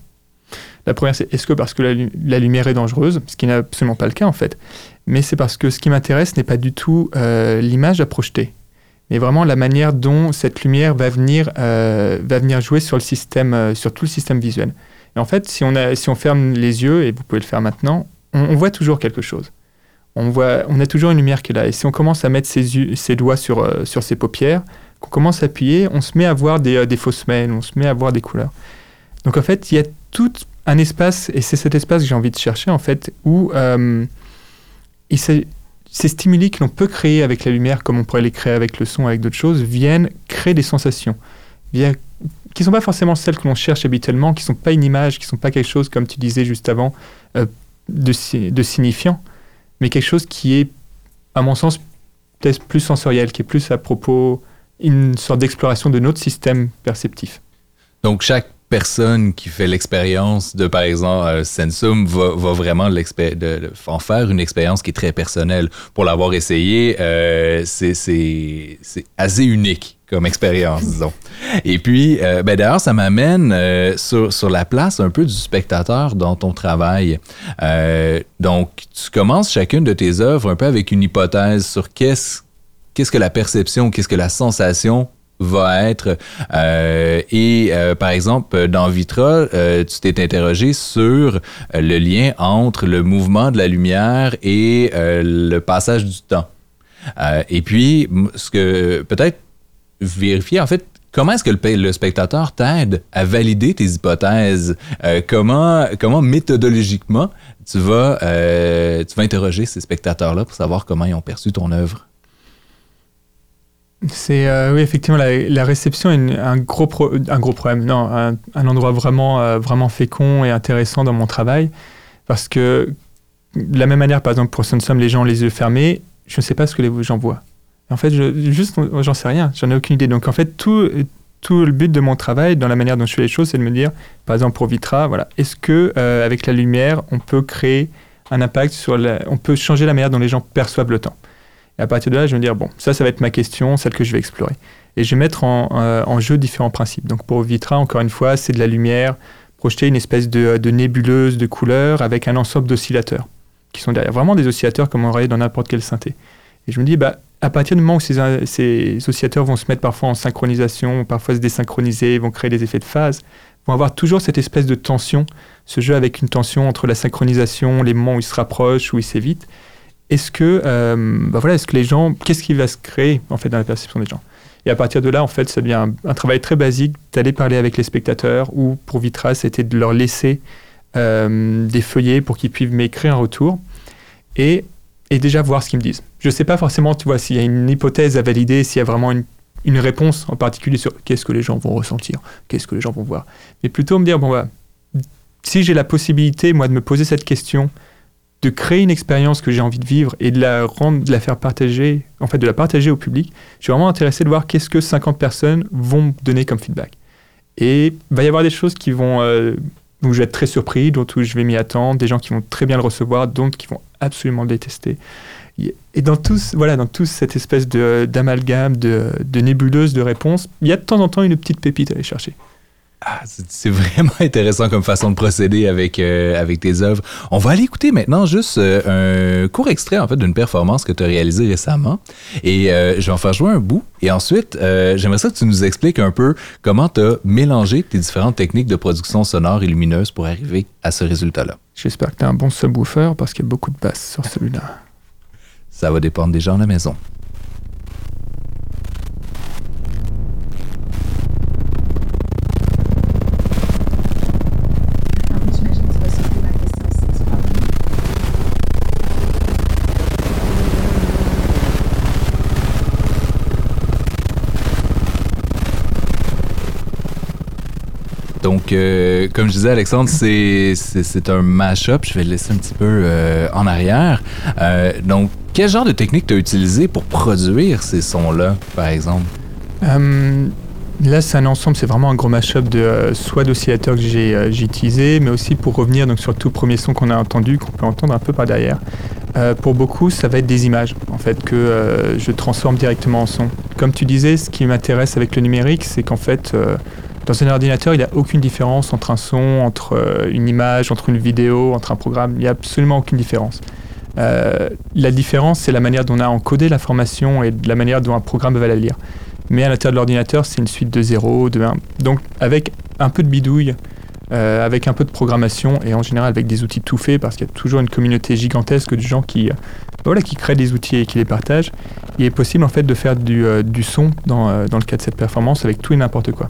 La première, c'est est-ce que parce que la, lumière est dangereuse, ce qui n'est absolument pas le cas en fait, mais c'est parce que ce qui m'intéresse n'est pas du tout euh, l'image à projeter, mais vraiment la manière dont cette lumière va venir, euh, va venir jouer sur, le système, sur tout le système visuel. Et en fait, si on, si on ferme les yeux, et vous pouvez le faire maintenant, on voit toujours quelque chose on, voit, on a toujours une lumière qui est là. Et si on commence à mettre ses, doigts sur, euh, sur ses paupières, qu'on commence à appuyer, on se met à voir des, euh, des fausses semelles, on se met à voir des couleurs. Donc en fait, il y a tout un espace, et c'est cet espace que j'ai envie de chercher, en fait, où euh, ces stimuli que l'on peut créer avec la lumière, comme on pourrait les créer avec le son, avec d'autres choses, viennent créer des sensations, qui ne sont pas forcément celles que l'on cherche habituellement, qui ne sont pas une image, qui ne sont pas quelque chose, comme tu disais juste avant, de, de signifiant mais quelque chose qui est, à mon sens, peut-être plus sensoriel, qui est plus à propos, une sorte d'exploration de notre système perceptif. Donc, chaque personne qui fait l'expérience de, par exemple, euh, Sensum va, vraiment en faire une expérience qui est très personnelle. Pour l'avoir essayé, euh, c'est assez unique comme expérience, disons. Et puis, euh, ben d'ailleurs, ça m'amène sur, la place un peu du spectateur dans ton travail. Donc, tu commences chacune de tes œuvres un peu avec une hypothèse sur qu'est-ce que la perception, qu'est-ce que la sensation va être. Euh, et euh, par exemple, dans Vitra, euh, tu t'es interrogé sur le lien entre le mouvement de la lumière et le passage du temps. et puis, ce que peut-être vérifier, en fait, comment est-ce que le, spectateur t'aide à valider tes hypothèses? comment, comment méthodologiquement tu vas, tu vas interroger ces spectateurs-là pour savoir comment ils ont perçu ton œuvre? C'est euh, oui effectivement la, réception est un gros un gros problème. Non un, endroit vraiment euh, vraiment fécond et intéressant dans mon travail. Parce que de la même manière par exemple pour Sunsum les gens ont les yeux fermés je ne sais pas ce que les gens voient. En fait juste j'en sais rien. J'en ai aucune idée. Donc en fait tout tout le but de mon travail dans la manière dont je fais les choses c'est de me dire par exemple pour Vitra voilà est-ce que euh, avec la lumière on peut créer un impact sur la, on peut changer la manière dont les gens perçoivent le temps? Et à partir de là, je vais me dire, bon, ça, ça va être ma question, celle que je vais explorer. Et je vais mettre en, euh, jeu différents principes. Donc pour Vitra, encore une fois, c'est de la lumière, projeter une espèce de, nébuleuse de couleurs avec un ensemble d'oscillateurs qui sont derrière. Vraiment des oscillateurs comme on aurait dans n'importe quelle synthé. Et je me dis, bah, à partir du moment où ces, ces, oscillateurs vont se mettre parfois en synchronisation, parfois se désynchroniser, vont créer des effets de phase, vont avoir toujours cette espèce de tension, ce jeu avec une tension entre la synchronisation, les moments où ils se rapprochent, où ils s'évitent, est-ce que, euh, bah voilà, est-ce que les gens, qu'est-ce qui va se créer en fait dans la perception des gens? Et à partir de là, en fait, ça devient un, travail très basique d'aller parler avec les spectateurs ou pour Vitra, c'était de leur laisser euh, des feuillets pour qu'ils puissent m'écrire un retour et, déjà voir ce qu'ils me disent. Je ne sais pas forcément, tu vois, s'il y a une hypothèse à valider, s'il y a vraiment une, une réponse en particulier sur qu'est-ce que les gens vont ressentir, qu'est-ce que les gens vont voir, mais plutôt me dire bon bah si j'ai la possibilité moi de me poser cette question de créer une expérience que j'ai envie de vivre et de la rendre, de la faire partager, en fait, de la partager au public. Je suis vraiment intéressé de voir qu'est-ce que 50 personnes vont donner comme feedback. Et il va y avoir des choses qui vont, euh, où je vais être très surpris, d'autres où je vais m'y attendre, des gens qui vont très bien le recevoir, d'autres qui vont absolument le détester. Et dans tous, voilà, dans toute cette espèce d'amalgame, de, de nébuleuse de réponses, il y a de temps en temps une petite pépite à aller chercher. Ah, c'est vraiment intéressant comme façon de procéder avec, euh, avec tes œuvres. On va aller écouter maintenant juste euh, un court extrait en fait d'une performance que tu as réalisée récemment. Et euh, je vais en faire jouer un bout. Et ensuite, j'aimerais ça que tu nous expliques un peu comment tu as mélangé tes différentes techniques de production sonore et lumineuse pour arriver à ce résultat-là. J'espère que tu as un bon subwoofer parce qu'il y a beaucoup de basses sur celui-là. Ça va dépendre des gens à la maison. Donc, euh, comme je disais, Alexandre, c'est, un mash-up. Je vais le laisser un petit peu euh, en arrière. Euh, donc, quel genre de technique tu as utilisé pour produire ces sons-là, par exemple? là, c'est un ensemble, c'est vraiment un gros mash-up de soit d'oscillateurs que j'ai, j'ai utilisé, mais aussi pour revenir donc, sur le tout premier son qu'on a entendu, qu'on peut entendre un peu par derrière. pour beaucoup, ça va être des images, en fait, que je transforme directement en son. Comme tu disais, ce qui m'intéresse avec le numérique, c'est qu'en fait, dans un ordinateur, il n'y a aucune différence entre un son, entre euh, une image, entre une vidéo, entre un programme. Il n'y a absolument aucune différence. Euh, la différence, c'est la manière dont on a encodé l'information et la manière dont un programme va la lire. Mais à l'intérieur de l'ordinateur, c'est une suite de 0, de 1. Donc, avec un peu de bidouille, euh, avec un peu de programmation et en général avec des outils tout faits, parce qu'il y a toujours une communauté gigantesque de gens qui, voilà, qui créent des outils et qui les partagent, il est possible en fait de faire du, du son dans, dans, le cas de cette performance avec tout et n'importe quoi.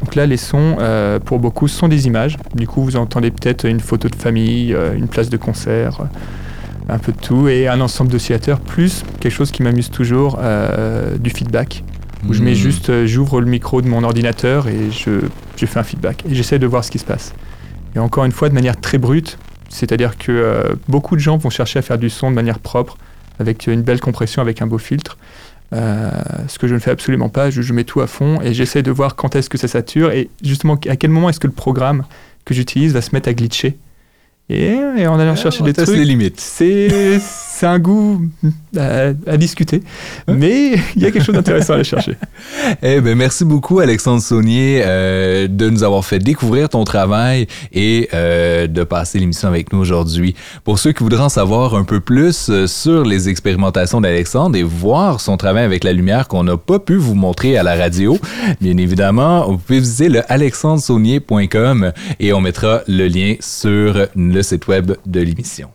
Donc là, les sons, euh, pour beaucoup, sont des images. Du coup, vous entendez peut-être une photo de famille, euh, une place de concert, euh, un peu de tout, et un ensemble d'oscillateurs, plus quelque chose qui m'amuse toujours, du feedback. Où je mets hmm. juste, j'ouvre le micro de mon ordinateur et je, je fais un feedback. Et j'essaie de voir ce qui se passe. Et encore une fois, de manière très brute, c'est-à-dire que beaucoup de gens vont chercher à faire du son de manière propre, avec une belle compression, avec un beau filtre. Euh, ce que je ne fais absolument pas, je, mets tout à fond et j'essaie de voir quand est-ce que ça sature et justement à quel moment est-ce que le programme que j'utilise va se mettre à glitcher Et, et en allant chercher on des trucs, les limites. c'est un goût à, à discuter, mais il y a quelque chose d'intéressant à aller chercher. Eh ben merci beaucoup Alexandre Saunier euh, de nous avoir fait découvrir ton travail et euh, de passer l'émission avec nous aujourd'hui. Pour ceux qui voudraient en savoir un peu plus euh, sur les expérimentations d'Alexandre et voir son travail avec la lumière qu'on n'a pas pu vous montrer à la radio, bien évidemment, vous pouvez visiter le alexandresaunier.com et on mettra le lien sur le site web de l'émission.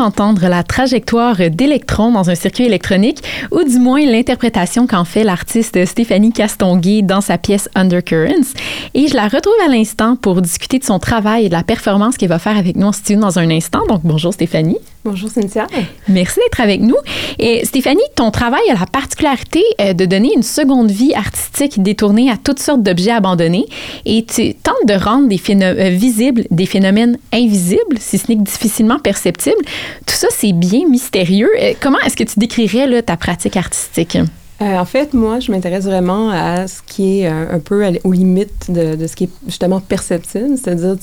D'entendre la trajectoire d'électrons dans un circuit électronique, ou du moins l'interprétation qu'en fait l'artiste Stéphanie Castonguay dans sa pièce Undercurrents. Et je la retrouve à l'instant pour discuter de son travail et de la performance qu'elle va faire avec nous en studio dans un instant. Donc bonjour Stéphanie. Bonjour Cynthia. Merci d'être avec nous. Et Stéphanie, ton travail a la particularité euh, de donner une seconde vie artistique détournée à toutes sortes d'objets abandonnés et tu tentes de rendre euh, visibles des phénomènes invisibles, si ce n'est que difficilement perceptibles. Tout ça, c'est bien mystérieux. Euh, Comment est-ce que tu décrirais ta pratique artistique? Euh, en fait, moi, je m'intéresse vraiment à ce qui est euh, un peu aux limites de, ce qui est justement perceptible. C'est-à-dire,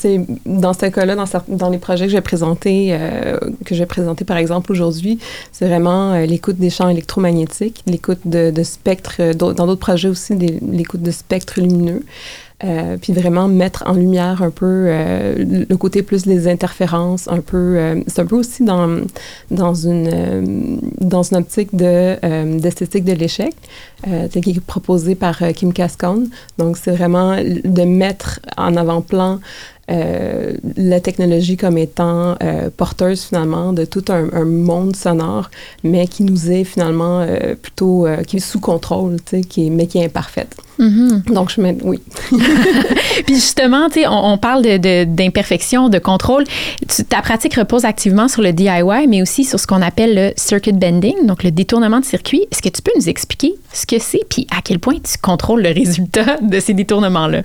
dans ce cas-là, dans, dans les projets que je vais présenter, euh, que je vais présenter par exemple aujourd'hui, c'est vraiment l'écoute des champs électromagnétiques, l'écoute de, de spectres, dans d'autres projets aussi, l'écoute de spectres lumineux. Euh, puis vraiment mettre en lumière un peu euh, le côté plus des interférences, un peu, euh, c'est un peu aussi dans, dans, une, euh, dans une optique de, euh, d'esthétique de l'échec, euh, qui est proposée par Kim Cascone. Donc, c'est vraiment de mettre en avant-plan euh, la technologie comme étant euh, porteuse finalement de tout un, un monde sonore, mais qui nous est finalement euh, plutôt, qui est sous contrôle, qui est, mais qui est imparfaite. Mhm. Donc, je mets, oui. Puis justement, tu sais, on, on parle de- de- d'imperfection, de, contrôle. Tu- ta pratique repose activement sur le DIY, mais aussi sur ce qu'on appelle le circuit bending, donc le détournement de circuit. Est-ce que tu peux nous expliquer ce que c'est, puis à quel point tu contrôles le résultat de ces détournements-là?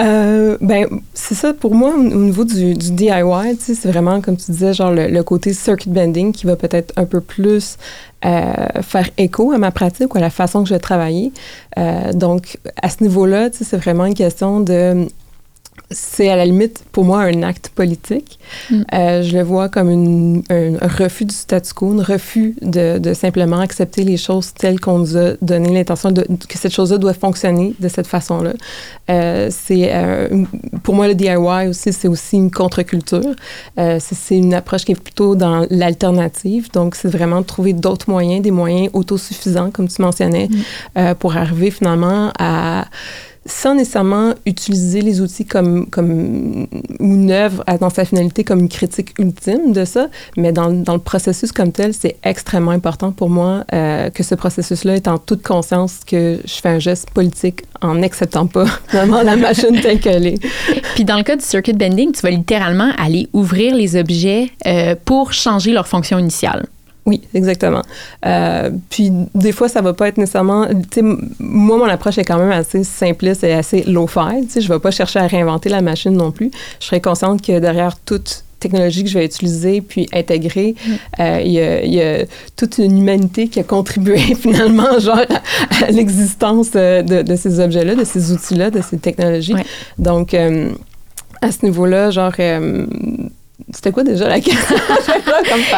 Euh, ben, c'est ça, pour moi, au au niveau du, DIY, c'est vraiment, comme tu disais, genre le, côté circuit bending qui va peut-être un peu plus euh, faire écho à ma pratique ou à la façon que je vais travailler. Euh, donc, à ce niveau-là, c'est vraiment une question de... C'est à la limite, pour moi, un acte politique. Mm. Euh, je le vois comme une- un, refus du statu quo, un refus de, de simplement accepter les choses telles qu'on nous a donné l'intention que cette chose-là doit fonctionner de cette façon-là. Euh, c'est euh, pour moi le DIY aussi c'est aussi une contre-culture. C'est, une approche qui est plutôt dans l'alternative. Donc c'est vraiment de trouver d'autres moyens, des moyens autosuffisants comme tu mentionnais, euh, pour arriver finalement à sans nécessairement utiliser les outils comme, comme ou une œuvre dans sa finalité comme une critique ultime de ça, mais dans, dans le processus comme tel, c'est extrêmement important pour moi euh, que ce processus-là est en toute conscience que je fais un geste politique en n'acceptant pas vraiment la machine telle qu'elle est. Puis dans le cas du circuit bending, tu vas littéralement aller ouvrir les objets euh, pour changer leur fonction initiale. Oui, exactement. Euh, puis des fois, ça va pas être nécessairement. Moi, mon approche est quand même assez simpliste et assez low-fi. Je vais pas chercher à réinventer la machine non plus. Je serais consciente que derrière toute technologie que je vais utiliser puis intégrer, euh, il y, a, il y a toute une humanité qui a contribué finalement genre à, à l'existence euh, de, de ces objets-là, de ces outils-là, de ces technologies. Ouais. Donc, euh, à ce niveau-là, genre, euh, c'était quoi déjà la question?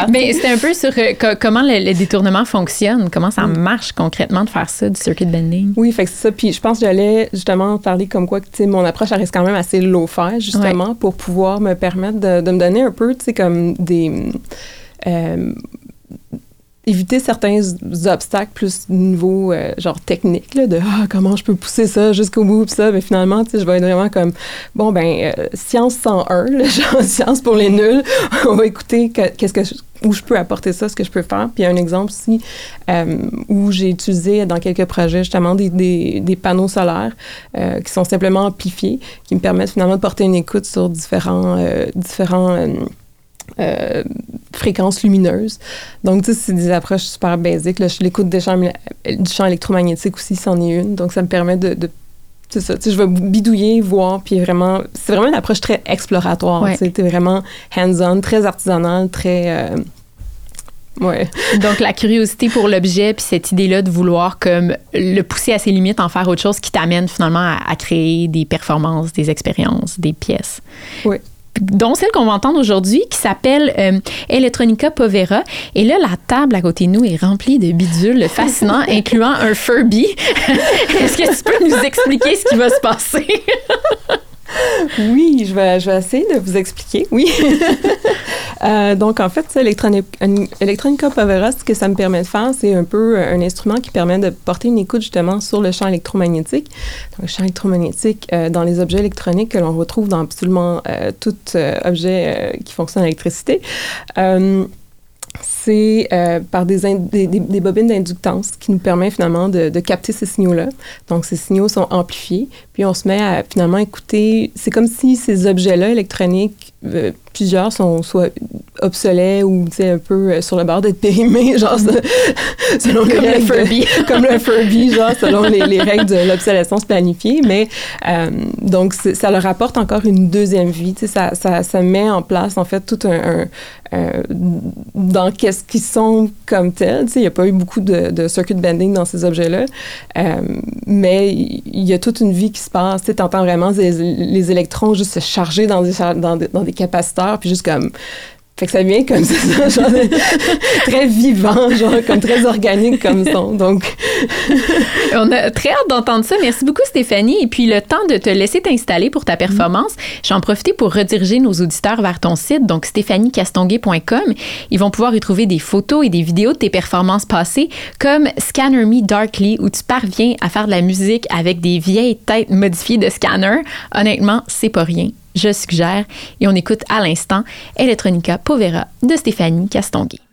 Mais c'était un peu sur euh, co- comment le, le détournement fonctionne, comment ça Mm. marche concrètement de faire ça, du circuit bending? Oui, fait que c'est ça. Puis je pense que j'allais justement parler comme quoi que, tu sais, mon approche, elle reste quand même assez low-fi, justement, pour pouvoir me permettre de, de me donner un peu, tu sais, comme des... euh, éviter certains obstacles plus niveau euh, genre technique là, de ah, comment je peux pousser ça jusqu'au bout ça. Mais finalement je vais être vraiment comme bon ben euh, science 101 là, genre science pour les nuls. On va écouter qu'est-ce que où je peux apporter ça ce que je peux faire. Puis un exemple aussi euh, où j'ai utilisé dans quelques projets justement des, des, des panneaux solaires euh, qui sont simplement amplifiés qui me permettent finalement de porter une écoute sur différents euh, différents euh, fréquences lumineuses. Donc, tu sais, c'est des approches super basiques. L'écoute champs, du champ électromagnétique aussi, c'en est une. Donc, ça me permet de, de c'est ça, tu sais, je vais bidouiller, voir, puis vraiment, c'est vraiment une approche très exploratoire. Ouais. Tu vraiment hands-on, très artisanal, très... Euh, ouais. Donc, la curiosité pour l'objet, puis cette idée-là de vouloir comme le pousser à ses limites, en faire autre chose qui t'amène finalement à, à créer des performances, des expériences, des pièces. Oui. Dont celle qu'on va entendre aujourd'hui, qui s'appelle euh, Electronica Povera. Et là, la table à côté de nous est remplie de bidules fascinants, incluant un Furby. Est-ce que tu peux nous expliquer ce qui va se passer? Oui, je vais, je vais essayer de vous expliquer. Oui. Euh, donc, en fait, Electronica Povera, ce que ça me permet de faire, c'est un peu euh, un instrument qui permet de porter une écoute justement sur le champ électromagnétique. Donc, le champ électromagnétique euh, dans les objets électroniques que l'on retrouve dans absolument euh, tout objet qui fonctionne à l'électricité. C'est euh, par des, des- des bobines d'inductance qui nous permet finalement de, de capter ces signaux-là. Donc, ces signaux sont amplifiés, puis on se met à finalement écouter. C'est comme si ces objets-là électroniques, euh, plusieurs sont soit obsolets ou un peu euh, sur le bord d'être périmés, genre se- selon les Comme le règles de- Furby. comme le Furby, genre selon les, les règles de l'obsolescence planifiée. Mais euh, donc, ça leur apporte encore une deuxième vie. Ça, ça, ça met en place, en fait, tout un. dans qu'est-ce qu'ils sont comme tels. Il n'y a pas eu beaucoup de, de circuit bending dans ces objets-là. Euh, mais il y a toute une vie qui se passe. Tu entends vraiment les, les électrons juste se charger dans des, char- dans des, dans des capaciteurs, puis juste comme. Fait que ça vient comme ça, genre, très vivant, genre, comme très organique comme son. Donc, On a très hâte d'entendre ça. Merci beaucoup, Stéphanie. Et puis, le temps de te laisser t'installer pour ta performance, j'en profite pour rediriger nos auditeurs vers ton site, donc stéphaniecastonguay.com. Ils vont pouvoir y trouver des photos et des vidéos de tes performances passées, comme Scanner Me Darkly, où tu parviens à faire de la musique avec des vieilles têtes modifiées de scanner. Honnêtement, c'est pas rien. Je suggère. Et on écoute à l'instant Electronica Povera de Stéphanie Castonguay.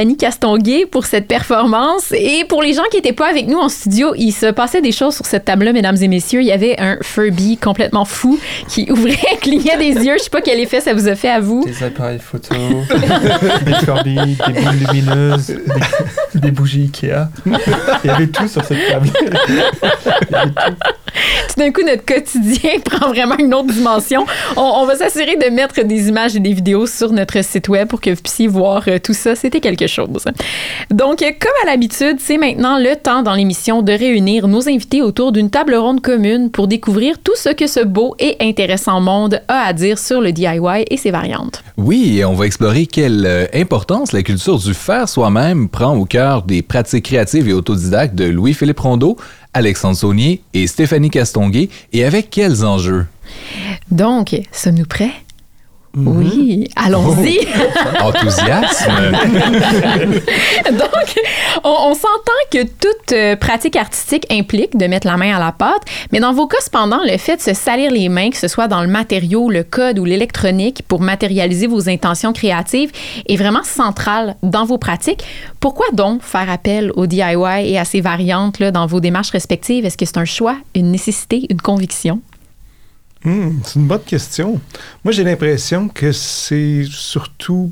Stéphanie Castonguay pour cette performance. Et pour les gens qui n'étaient pas avec nous en studio, il se passait des choses sur cette table-là, mesdames et messieurs. Il y avait un Furby complètement fou qui ouvrait, clignait des yeux. Je sais pas quel effet ça vous a fait à vous. Des appareils photo, des Furby, des boules lumineuses, des, des bougies Ikea. Il y avait tout sur cette table. Il y avait tout. D'un coup, notre quotidien prend vraiment une autre dimension. On, on va s'assurer de mettre des images et des vidéos sur notre site web pour que vous puissiez voir euh, tout ça. C'était quelque chose. Donc, euh, comme à l'habitude, c'est maintenant le temps dans l'émission de réunir nos invités autour d'une table ronde commune pour découvrir tout ce que ce beau et intéressant monde a à dire sur le DIY et ses variantes. Oui, et on va explorer quelle euh, importance la culture du faire soi-même prend au cœur des pratiques créatives et autodidactes de Louis-Philippe Rondeau, Alexandre Saunier et Stéphanie Castonguay, et avec quels enjeux? Donc, sommes-nous prêts? Oui, allons-y. Enthousiasme. Donc, on, on s'entend que toute euh, pratique artistique implique de mettre la main à la pâte, mais dans vos cas, cependant, le fait de se salir les mains, que ce soit dans le matériau, le code ou l'électronique, pour matérialiser vos intentions créatives, est vraiment central dans vos pratiques. Pourquoi donc faire appel au DIY et à ces variantes là, dans vos démarches respectives? Est-ce que c'est un choix, une nécessité, une conviction? Hmm, c'est une bonne question. Moi, j'ai l'impression que c'est surtout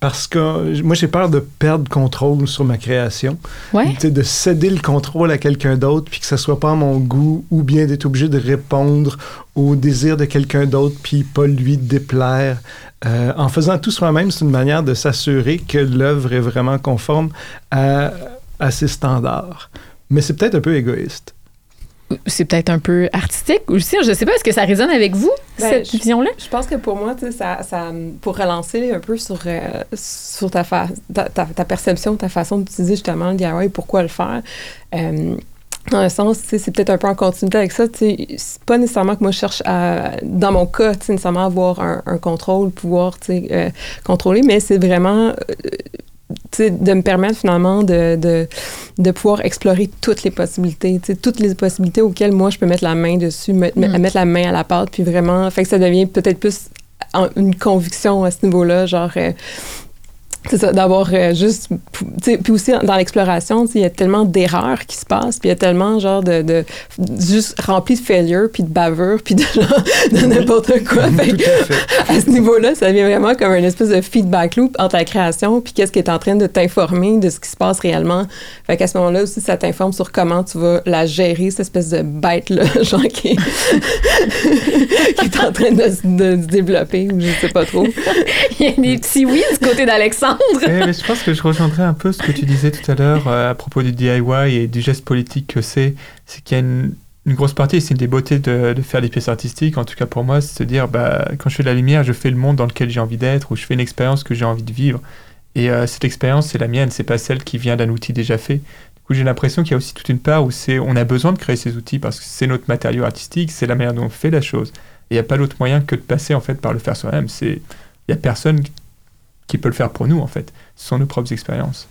parce que moi, j'ai peur de perdre contrôle sur ma création. Ouais. De céder le contrôle à quelqu'un d'autre, puis que ça soit pas à mon goût, ou bien d'être obligé de répondre au désir de quelqu'un d'autre, puis pas lui déplaire. Euh, en faisant tout soi-même, c'est une manière de s'assurer que l'œuvre est vraiment conforme à, à ses standards. Mais c'est peut-être un peu égoïste. C'est peut-être un peu artistique aussi. Je sais pas, est-ce que ça résonne avec vous, Ben, cette vision-là? Je pense que pour moi, ça, ça, pour relancer un peu sur, euh, sur ta, fa- ta, ta, ta perception, ta façon d'utiliser justement le DIY, pourquoi le faire, euh, dans un sens, tu sais, c'est peut-être un peu en continuité avec ça. C'est pas nécessairement que moi je cherche à, dans mon cas, tu sais, nécessairement avoir un, un contrôle, pouvoir euh, contrôler, mais c'est vraiment euh, de me permettre finalement de, de, de pouvoir explorer toutes les possibilités, toutes les possibilités auxquelles moi je peux mettre la main dessus, me- Mm. mettre la main à la pâte, puis vraiment, fait que ça devient peut-être plus une conviction à ce niveau-là, genre. euh, c'est ça, d'avoir euh, juste. Puis aussi, dans l'exploration, il y a tellement d'erreurs qui se passent, puis il y a tellement, genre, de. de juste rempli de failures, puis de bavures, puis de, genre, de n'importe quoi. Fait à fait. à ce niveau-là, ça devient vraiment comme une espèce de feedback loop entre la création puis qu'est-ce qui est en train de t'informer de ce qui se passe réellement. Fait qu'à ce moment-là aussi, ça t'informe sur comment tu vas la gérer, cette espèce de bête-là, genre qui est, qui est en train de, se- de se développer ou je sais pas trop. Il y a des petits oui du côté d'Alexandre. Mais je pense que je rejoindrais un peu ce que tu disais tout à l'heure euh, à propos du DIY et du geste politique que c'est. C'est qu'il y a une, grosse partie, c'est une des beautés de, faire des pièces artistiques, en tout cas pour moi, c'est de se dire, bah, quand je fais de la lumière, je fais le monde dans lequel j'ai envie d'être, ou je fais une expérience que j'ai envie de vivre. Et euh, cette expérience, c'est la mienne, c'est pas celle qui vient d'un outil déjà fait. Du coup, j'ai l'impression qu'il y a aussi toute une part où on a besoin de créer ces outils parce que c'est notre matériau artistique, c'est la manière dont on fait la chose. Il n'y a pas d'autre moyen que de passer en fait par le faire soi-même. Il y a personne qui peut le faire pour nous en fait. Ce sont nos propres expériences.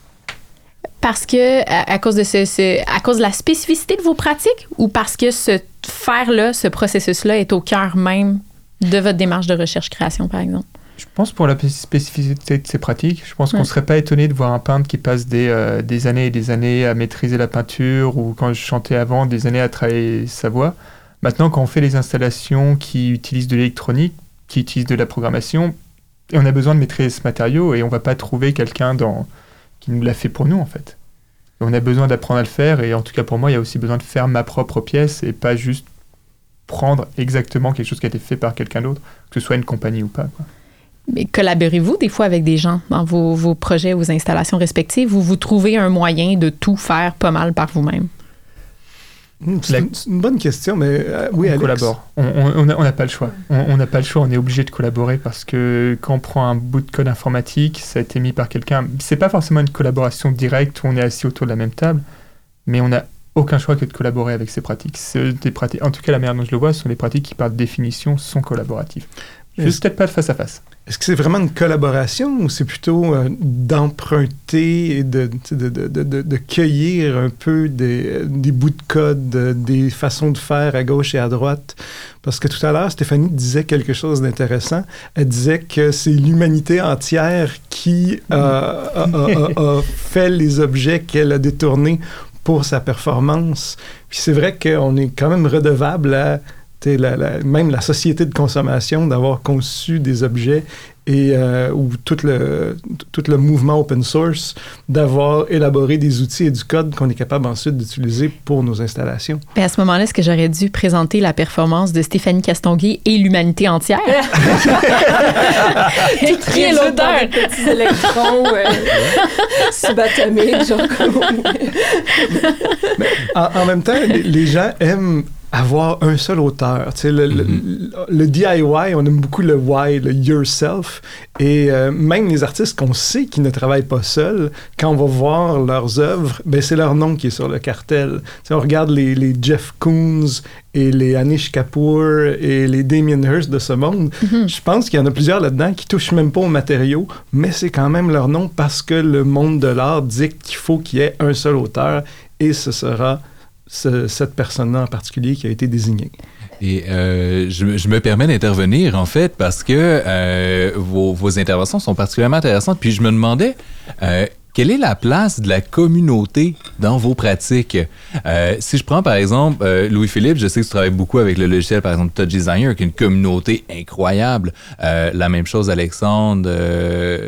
Parce que, à, à cause de ce, ce- à cause de la spécificité de vos pratiques ou parce que ce faire-là, ce processus-là est au cœur même de votre démarche de recherche-création, par exemple? Je pense pour la spécificité de ces pratiques, je pense qu'on ne serait pas étonné de voir un peintre qui passe des, euh, des années et des années à maîtriser la peinture ou quand je chantais avant, des années à travailler sa voix. Maintenant, quand on fait les installations qui utilisent de l'électronique, qui utilisent de la programmation, et on a besoin de maîtriser ce matériau et on va pas trouver quelqu'un dans qui nous l'a fait pour nous en fait. On a besoin d'apprendre à le faire et en tout cas pour moi, il y a aussi besoin de faire ma propre pièce et pas juste prendre exactement quelque chose qui a été fait par quelqu'un d'autre, que ce soit une compagnie ou pas. Mais collaborez-vous des fois avec des gens dans vos, vos projets, vos installations respectives? Ou vous trouvez un moyen de tout faire pas mal par vous-même? Hmm, C'est La- une, bonne question, mais euh, oui, on Alex. collabore. On n'a pas le choix. On n'a pas le choix, on est obligé de collaborer parce que quand on prend un bout de code informatique, ça a été mis par quelqu'un. C'est pas forcément une collaboration directe où on est assis autour de la même table, mais on n'a aucun choix que de collaborer avec ces pratiques. C'est des pratiques. En tout cas, la manière dont je le vois, ce sont des pratiques qui, par définition, sont collaboratives. Juste peut-être pas de face à face. Est-ce que c'est vraiment une collaboration ou c'est plutôt euh, d'emprunter et de, cueillir un peu des, des bouts de code, euh, des façons de faire à gauche et à droite? Parce que tout à l'heure, Stéphanie disait quelque chose d'intéressant. Elle disait que c'est l'humanité entière qui euh, a, a- a- a fait les objets qu'elle a détournés pour sa performance. Puis c'est vrai qu'on est quand même redevable à la- la- même la société de consommation d'avoir conçu des objets et euh, ou tout le, tout le mouvement open source d'avoir élaboré des outils et du code qu'on est capable ensuite d'utiliser pour nos installations. Ben, à ce moment-là, est-ce que j'aurais dû présenter la performance de Stéphanie Castonguay et l'humanité entière? Qui est l'auteur? des petits électrons euh, subatomiques, genre comme... En, en même temps, les, les gens aiment avoir un seul auteur. Tu sais, le, Mhm. le DIY, on aime beaucoup le why, le yourself. Et euh, même les artistes qu'on sait qui ne travaillent pas seuls, quand on va voir leurs œuvres, ben, c'est leur nom qui est sur le cartel. Tu sais, on regarde les, les Jeff Koons et les Anish Kapoor et les Damien Hirst de ce monde. Je pense qu'il y en a plusieurs là-dedans qui touchent même pas aux matériaux, mais c'est quand même leur nom parce que le monde de l'art dicte qu'il faut qu'il y ait un seul auteur et ce sera ce- cette personne-là en particulier qui a été désignée. Et euh, je, me- permets d'intervenir, en fait, parce que euh, vos, vos interventions sont particulièrement intéressantes. Puis je me demandais, euh, quelle est la place de la communauté dans vos pratiques? Euh, si je prends, par exemple, euh, Louis-Philippe, je sais que tu travailles beaucoup avec le logiciel, par exemple, Touch Designer, qui est une communauté incroyable. Euh, la même chose, Alexandre.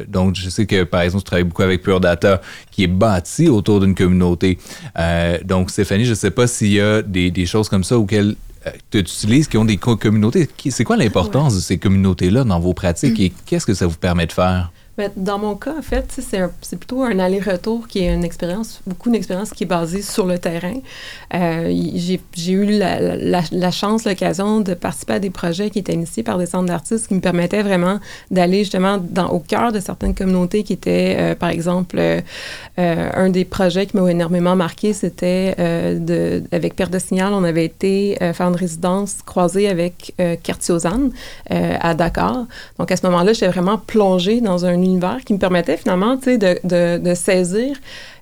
donc, je sais que, par exemple, tu travailles beaucoup avec Pure Data, qui est bâti autour d'une communauté. Donc, Stéphanie, je ne sais pas s'il y a des, des choses comme ça auxquelles tu utilises qui ont des co- communautés. C'est quoi l'importance de ces communautés-là dans vos pratiques et qu'est-ce que ça vous permet de faire? Mais dans mon cas, en fait, c'est plutôt un aller-retour qui est une expérience, beaucoup une expérience qui est basée sur le terrain. Euh, J'ai eu la, chance, l'occasion de participer à des projets qui étaient initiés par des centres d'artistes qui me permettaient vraiment d'aller justement au cœur de certaines communautés qui étaient, euh, par exemple, euh, euh, un des projets qui m'a énormément marqué, c'était de- avec Père de Signal, on avait été faire une résidence croisée avec Kertiozan à Dakar. Donc à ce moment-là, j'étais vraiment plongée dans un univers qui me permettait finalement, de, saisir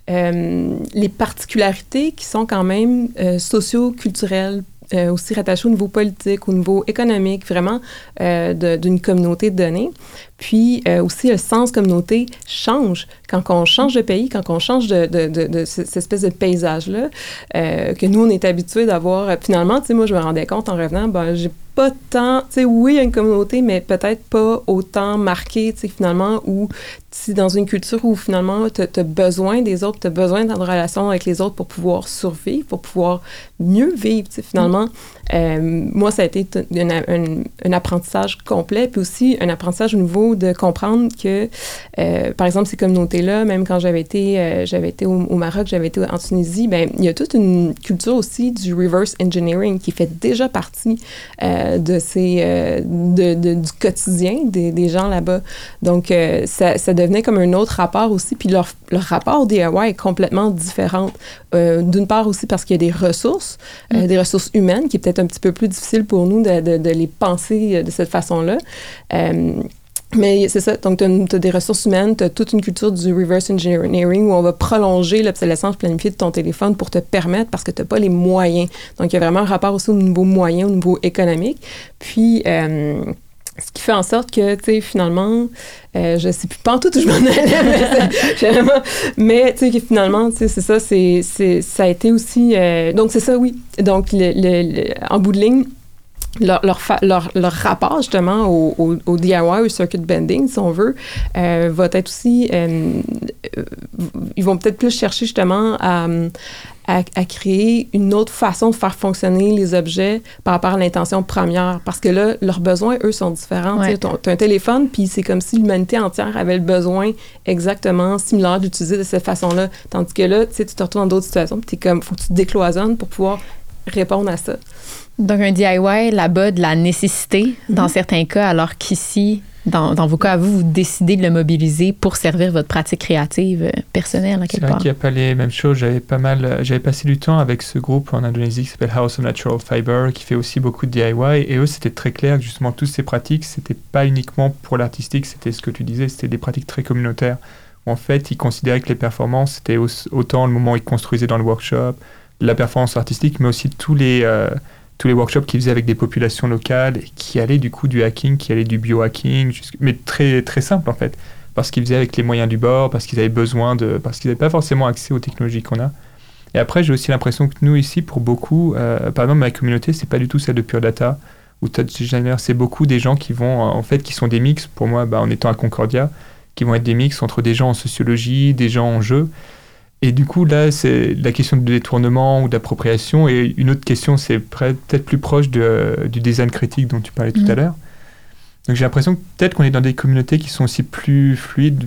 euh, les particularités qui sont quand même euh, socio-culturelles, euh, aussi rattachées au niveau politique, au niveau économique, vraiment euh, d'une communauté donnée. Puis euh, aussi, le sens communauté change. Quand on change de pays, quand on change de, de, de, de ce- cette espèce de paysage-là, euh, que nous, on est habitués d'avoir. euh, Finalement, tu sais, moi, je me rendais compte en revenant, ben, j'ai pas tant. Tu sais, oui, il y a une communauté, mais peut-être pas autant marquée, tu sais, finalement, où si dans une culture où finalement, tu as besoin des autres, tu as besoin d'être en relation avec les autres pour pouvoir survivre, pour pouvoir mieux vivre, tu sais, finalement. Moi, ça a été un, apprentissage complet, puis aussi un apprentissage au niveau de comprendre que, euh, par exemple, ces communautés-là, même quand j'avais été, euh, j'avais été au, au Maroc, j'avais été en Tunisie, ben il y a toute une culture aussi du reverse engineering qui fait déjà partie euh, de ces, euh, de, de- du quotidien des, des gens là-bas. Donc, euh, ça, ça devenait comme un autre rapport aussi, puis leur, leur rapport au DIY est complètement différent. Euh, D'une part aussi parce qu'il y a des ressources, euh, des ressources humaines, qui est peut-être un petit peu plus difficile pour nous de les penser euh, de cette façon-là. Euh, mais c'est ça, donc tu as, des ressources humaines, tu as toute une culture du reverse engineering où on va prolonger l'obsolescence planifiée de ton téléphone pour te permettre, parce que tu n'as pas les moyens. Donc il y a vraiment un rapport aussi au niveau moyen, au niveau économique. Puis, euh, ce qui fait en sorte que, tu sais, finalement, euh, je sais plus pas tout où je m'en allais, mais tu sais, que finalement, tu sais, c'est ça, c'est, ça a été aussi, euh, donc c'est ça, oui. Donc, le, le- le- en bout de ligne, leur, leur, leur, leur rapport justement au, au, au DIY, au circuit bending, si on veut, euh, va être aussi. euh, euh, ils vont peut-être plus chercher justement à, à, à créer une autre façon de faire fonctionner les objets par rapport à l'intention première. Parce que là, leurs besoins, eux, sont différents. Ouais. Tu as un téléphone, puis c'est comme si l'humanité entière avait le besoin exactement similaire d'utiliser de cette façon-là. Tandis que là, tu te retrouves dans d'autres situations, puis tu comme, faut que tu te décloisonnes pour pouvoir répondre à ça. Donc, un DIY là-bas de la nécessité dans certains cas, alors qu'ici, dans, dans vos cas à vous, vous décidez de le mobiliser pour servir votre pratique créative euh, personnelle, à C'est quelque vrai part. qu'il n'y a pas les mêmes choses. J'avais pas mal, euh, j'avais passé du temps avec ce groupe en Indonésie qui s'appelle House of Natural Fiber, qui fait aussi beaucoup de DIY. Et eux, c'était très clair que justement, toutes ces pratiques, c'était pas uniquement pour l'artistique, c'était ce que tu disais, c'était des pratiques très communautaires. Où en fait, ils considéraient que les performances, c'était au- autant le moment où ils construisaient dans le workshop, la performance artistique, mais aussi tous les, euh, tous les workshops qu'ils faisaient avec des populations locales, qui allaient du coup du hacking, qui allaient du biohacking, mais très, très simple en fait parce qu'ils faisaient avec les moyens du bord, parce qu'ils avaient besoin de, parce qu'ils n'avaient pas forcément accès aux technologies qu'on a. Et après, j'ai aussi l'impression que nous ici, pour beaucoup, euh, par exemple, ma communauté, c'est pas du tout celle de Pure Data ou Touch Designer, c'est beaucoup des gens qui vont, en fait, qui sont des mix. Pour moi, bah, en étant à Concordia, qui vont être des mix entre des gens en sociologie, des gens en jeu. Et du coup, là, c'est la question de détournement ou d'appropriation. Et une autre question, c'est peut-être plus proche de- du design critique dont tu parlais tout Mhm. à l'heure. Donc j'ai l'impression que peut-être qu'on est dans des communautés qui sont aussi plus fluides,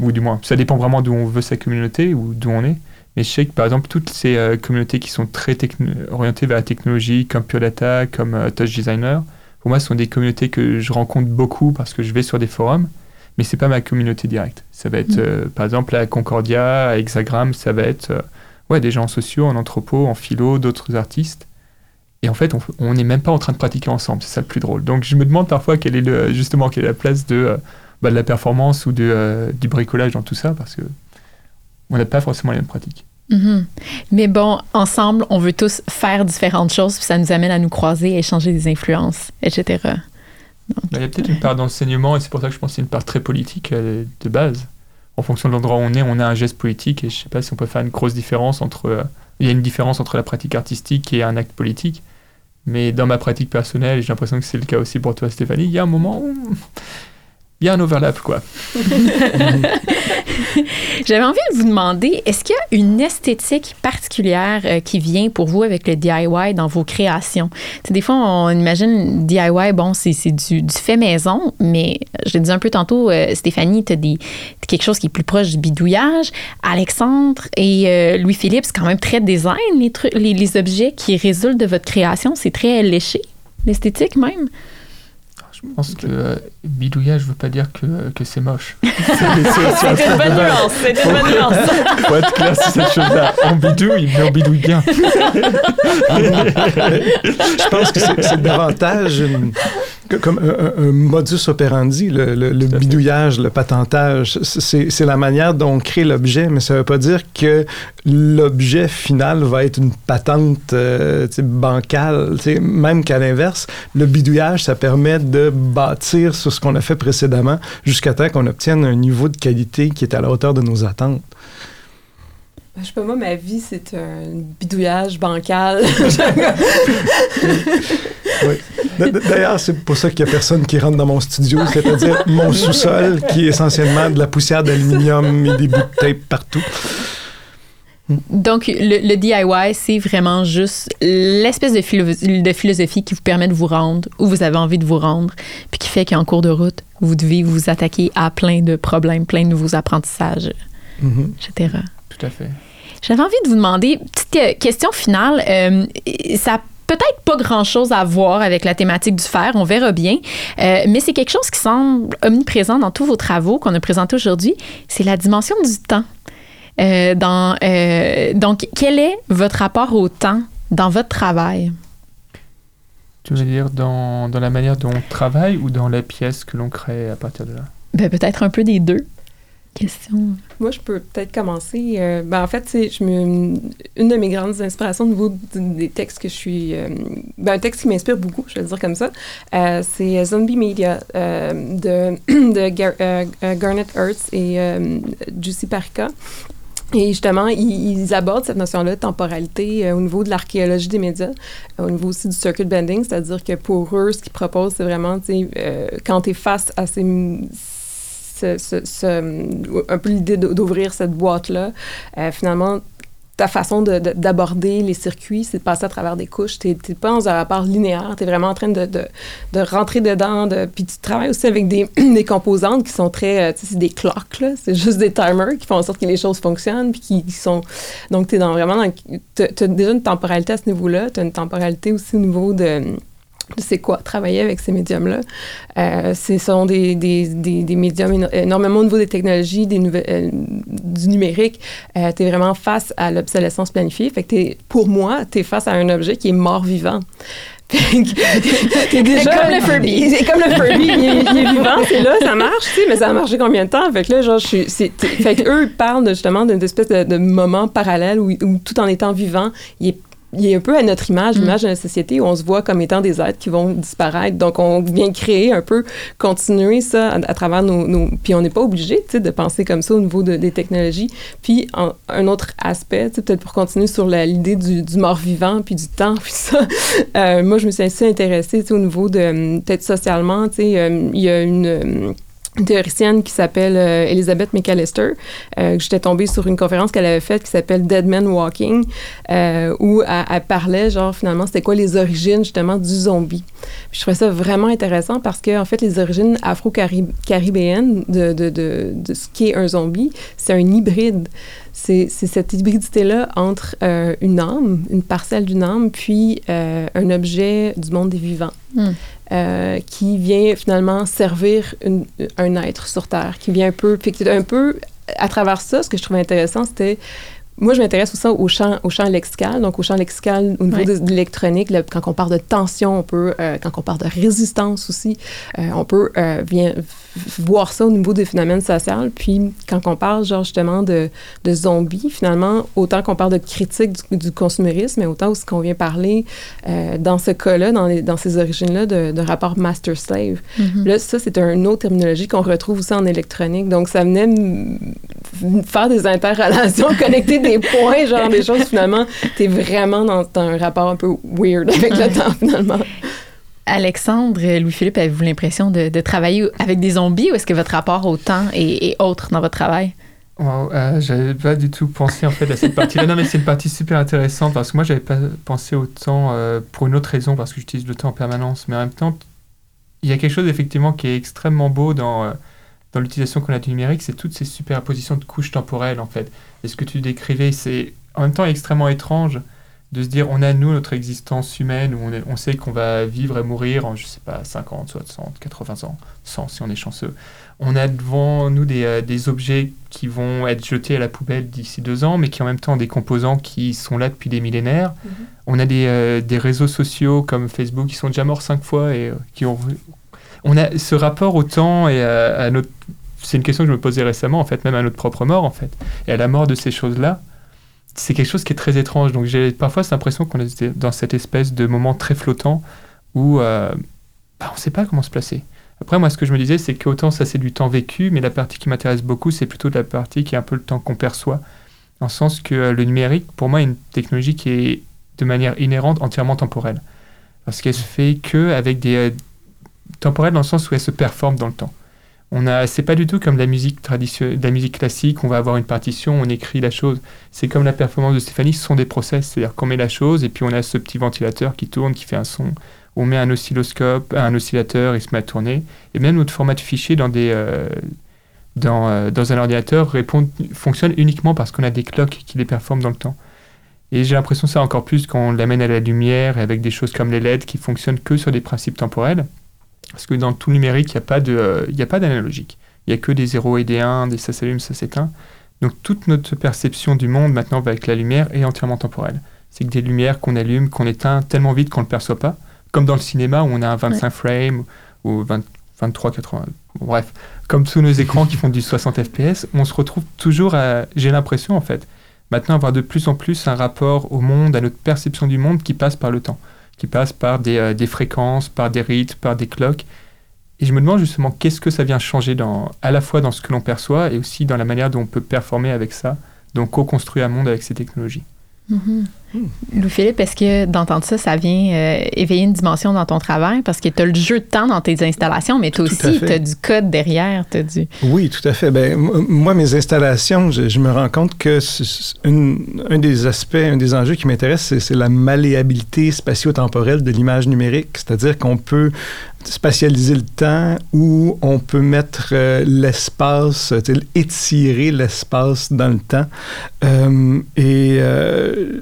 ou du moins, ça dépend vraiment d'où on veut sa communauté ou d'où on est. Mais je sais que par exemple, toutes ces euh, communautés qui sont très orientées vers la technologie, comme Pure Data, comme euh, Touch Designer, pour moi, ce sont des communautés que je rencontre beaucoup parce que je vais sur des forums, mais c'est pas ma communauté directe. Ça va être, mm. euh, par exemple, à Concordia, à Hexagram, ça va être ouais, des gens sociaux, en anthropo, en philo, d'autres artistes. Et en fait, on n'est même pas en train de pratiquer ensemble, c'est ça le plus drôle. Donc je me demande parfois quelle est le, justement quelle est la place de, bah, de la performance ou de, du bricolage dans tout ça, parce que on n'a pas forcément les mêmes pratiques. Mhm. Mais bon, ensemble, on veut tous faire différentes choses, puis ça nous amène à nous croiser, à échanger des influences, etc. Il y a peut-être une part d'enseignement, et c'est pour ça que je pense que c'est une part très politique euh, de base. En fonction de l'endroit où on est, on a un geste politique, et je ne sais pas si on peut faire une grosse différence entre. Euh, il y a une différence entre la pratique artistique et un acte politique. Mais dans ma pratique personnelle, j'ai l'impression que c'est le cas aussi pour toi, Stéphanie, il y a un moment où il y a un overlap, quoi. J'avais envie de vous demander, est-ce qu'il y a une esthétique particulière euh, qui vient pour vous avec le DIY dans vos créations? des fois, on imagine DIY, bon, c'est du, du, fait maison, mais je l'ai dit un peu tantôt, euh, Stéphanie, tu as quelque chose qui est plus proche du bidouillage. Alexandre et euh, Louis-Philippe, c'est quand même très design, les, les, les objets qui résultent de votre création. C'est très léché, l'esthétique même. Je pense que euh, bidouillage ne veut pas dire que, que c'est moche. C'est une bonne nuance. C'est une bonne nuance. Faut être clair sur cette chose-là. On bidouille, mais on bidouille bien. je pense que c'est davantage comme un, modus operandi, le, le, bidouillage, le patentage. C'est la manière dont on crée l'objet, mais ça ne veut pas dire que l'objet final va être une patente euh, bancale. Même qu'à l'inverse, le bidouillage, ça permet de bâtir sur ce qu'on a fait précédemment jusqu'à temps qu'on obtienne un niveau de qualité qui est à la hauteur de nos attentes. Je sais pas, moi, ma vie, c'est un bidouillage bancal. D'ailleurs, c'est pour ça qu'il n'y a personne qui rentre dans mon studio, c'est-à-dire mon sous-sol, qui est essentiellement de la poussière d'aluminium et des bouts de tape partout. Donc, le, DIY, c'est vraiment juste l'espèce de, de, philosophie qui vous permet de vous rendre où vous avez envie de vous rendre, puis qui fait qu'en cours de route, vous devez vous attaquer à plein de problèmes, plein de nouveaux apprentissages, mm-hmm. etc. Tout à fait. J'avais envie de vous demander, petite euh, question finale, euh, ça peut-être pas grand-chose à voir avec la thématique du fer, on verra bien, euh, mais c'est quelque chose qui semble omniprésent dans tous vos travaux qu'on a présentés aujourd'hui, c'est la dimension du temps. Euh, dans, euh, donc, quel est votre rapport au temps dans votre travail? Tu veux dire dans, dans la manière dont on travaille ou dans la pièce que l'on crée à partir de là? Ben, peut-être un peu des deux. Question. Moi, je peux peut-être commencer. Euh, ben, en fait, je me, une de mes grandes inspirations au niveau des textes que je suis. ben, un texte qui m'inspire beaucoup, je vais le dire comme ça, c'est Zombie Media de, de Garnet Earth et Juicy Parika. Et justement, ils, abordent cette notion-là de temporalité euh, au niveau de l'archéologie des médias, au niveau aussi du circuit bending, c'est-à-dire que pour eux, ce qu'ils proposent, c'est vraiment, tu euh, quand tu es face à ces un peu l'idée d'ouvrir cette boîte-là. Euh, finalement, ta façon d'aborder les circuits, c'est de passer à travers des couches. Tu pas dans un rapport linéaire, tu es vraiment en train de, de, rentrer dedans. De, puis tu travailles aussi avec des, des composantes qui sont très... Euh, tu sais, c'est des clocks, c'est juste des timers qui font en sorte que les choses fonctionnent, puis qui, sont... Donc, tu es dans, vraiment dans... Tu déjà une temporalité à ce niveau-là, tu as une temporalité aussi au niveau de c'est quoi travailler avec ces médiums-là. Euh, ce sont des, des, des, médiums énormément au niveau des technologies, des euh, du numérique. Euh, tu es vraiment face à l'obsolescence planifiée. Fait que es, pour moi, tu es face à un objet qui est mort-vivant. C'est comme le Furby. C'est comme le Furby. Il, est, vivant, c'est là, ça marche, tu sais, mais ça a marché combien de temps? Fait que là, genre, je suis. Fait qu'eux parlent justement d'une espèce de, de, moment parallèle où, où, tout en étant vivant, il est il est un peu à notre image, mm. l'image de la société où on se voit comme étant des êtres qui vont disparaître. Donc, on vient créer un peu, continuer ça à, travers nos, Puis, on n'est pas obligé, de penser comme ça au niveau de, des technologies. Puis, un autre aspect, peut-être pour continuer sur l'idée du, du mort-vivant, puis du temps, puis ça, euh, moi, je me suis assez intéressée, au niveau de, peut-être socialement, euh, il y a une théoricienne qui s'appelle euh, Elizabeth McAllister. Euh, J'étais tombée sur une conférence qu'elle avait faite qui s'appelle Dead Man Walking, euh, où elle, parlait, genre, finalement, c'était quoi les origines, justement, du zombie. je trouvais ça vraiment intéressant parce que, en fait, les origines afro-caribéennes de, de, de, de, ce qui est un zombie, c'est un hybride. C'est cette hybridité-là entre euh, une âme, une parcelle d'une âme, puis euh, un objet du monde des vivants. Hmm. Euh, qui vient finalement servir une, un être sur Terre, qui vient un peu, un peu à travers ça, ce que je trouvais intéressant, c'était moi, je m'intéresse aussi au champ, au champ lexical, donc au champ lexical au niveau Ouais. de, l'électronique. Quand on parle de tension, on peut, euh, quand on parle de résistance aussi, euh, on peut euh, voir ça au niveau des phénomènes sociaux. Puis, quand on parle, genre, justement, de, de zombies, finalement, autant qu'on parle de critique du, du consumérisme, mais autant aussi qu'on vient parler, euh, dans ce cas-là, dans, les- dans ces origines-là, de, de rapport master-slave. Mhm. Là, ça, c'est une autre terminologie qu'on retrouve aussi en électronique. Donc, ça venait m- m- faire des interrelations, connecter des points, genre des choses, finalement, t'es vraiment dans, dans un rapport un peu weird avec le temps, finalement. Alexandre, Louis-Philippe, avez-vous l'impression de, travailler avec des zombies ou est-ce que votre rapport au temps est, autre dans votre travail? Euh, j'avais pas du tout pensé en fait à cette partie-là. Non, mais c'est une partie super intéressante parce que moi, j'avais pas pensé au temps euh, pour une autre raison parce que j'utilise le temps en permanence. Mais en même temps, il y a quelque chose effectivement qui est extrêmement beau dans, euh, dans l'utilisation qu'on a du numérique, c'est toutes ces superpositions de couches temporelles en fait. Et ce que tu décrivais, c'est en même temps extrêmement étrange de se dire on a nous notre existence humaine où on, est- on sait qu'on va vivre et mourir en je sais pas 50, 60, 80 ans, 100 si on est chanceux. On a devant nous des, euh, des objets qui vont être jetés à la poubelle d'ici deux ans, mais qui en même temps ont des composants qui sont là depuis des millénaires. On a des, euh, des réseaux sociaux comme Facebook qui sont déjà morts cinq fois et euh, qui ont. On a ce rapport au temps et à, à notre. C'est une question que je me posais récemment, en fait, même à notre propre mort, en fait, et à la mort de ces choses-là. C'est quelque chose qui est très étrange. Donc j'ai parfois cette impression qu'on est dans cette espèce de moment très flottant où euh, bah, on ne sait pas comment se placer. Après, moi, ce que je me disais, c'est qu'autant ça, c'est du temps vécu, mais la partie qui m'intéresse beaucoup, c'est plutôt la partie qui est un peu le temps qu'on perçoit. En sens que euh, le numérique, pour moi, est une technologie qui est de manière inhérente entièrement temporelle. Parce qu'elle se fait que avec des. euh, temporelle dans le sens où elle se performe dans le temps. On a, c'est pas du tout comme la musique la musique classique. On va avoir une partition, on écrit la chose. C'est comme la performance de Stéphanie, ce sont des process. C'est-à-dire qu'on met la chose et puis on a ce petit ventilateur qui tourne, qui fait un son. On met un oscilloscope, un oscillateur, il se met à tourner. Et même notre format de fichier dans des euh, dans, euh, dans un ordinateur fonctionne uniquement parce qu'on a des cloques qui les performent dans le temps. Et j'ai l'impression ça encore plus quand on l'amène à la lumière et avec des choses comme les LED qui fonctionnent que sur des principes temporels. Parce que dans tout le numérique, il n'y a pas de, euh, a pas d'analogique. Il n'y a que des 0 et des 1, des ça s'allume, ça s'éteint. Donc toute notre perception du monde maintenant avec la lumière est entièrement temporelle. C'est que des lumières qu'on allume, qu'on éteint tellement vite qu'on ne le perçoit pas. Comme dans le cinéma où on a un 25 frames ou 20 23, 80. bon, bref, comme tous nos écrans qui font du 60 fps, on se retrouve toujours à, j'ai l'impression en fait, maintenant avoir de plus en plus un rapport au monde, à notre perception du monde qui passe par le temps, qui passe par des, euh, des fréquences, par des rythmes, par des cloques. Et je me demande justement qu'est-ce que ça vient changer dans, à la fois dans ce que l'on perçoit et aussi dans la manière dont on peut performer avec ça, donc co-construire un monde avec ces technologies? Louis-Philippe, est-ce que d'entendre ça, ça vient euh, éveiller une dimension dans ton travail? Parce que tu as le jeu de temps dans tes installations, mais toi aussi, tu as du code derrière. T'as du... Oui, tout à fait. Ben, moi, mes installations, je, je me rends compte que une- un des aspects, un des enjeux qui m'intéresse, c'est- la malléabilité spatio-temporelle de l'image numérique. C'est-à-dire qu'on peut spatialiser le temps ou on peut mettre euh, l'espace, étirer l'espace dans le temps. Euh, et, euh,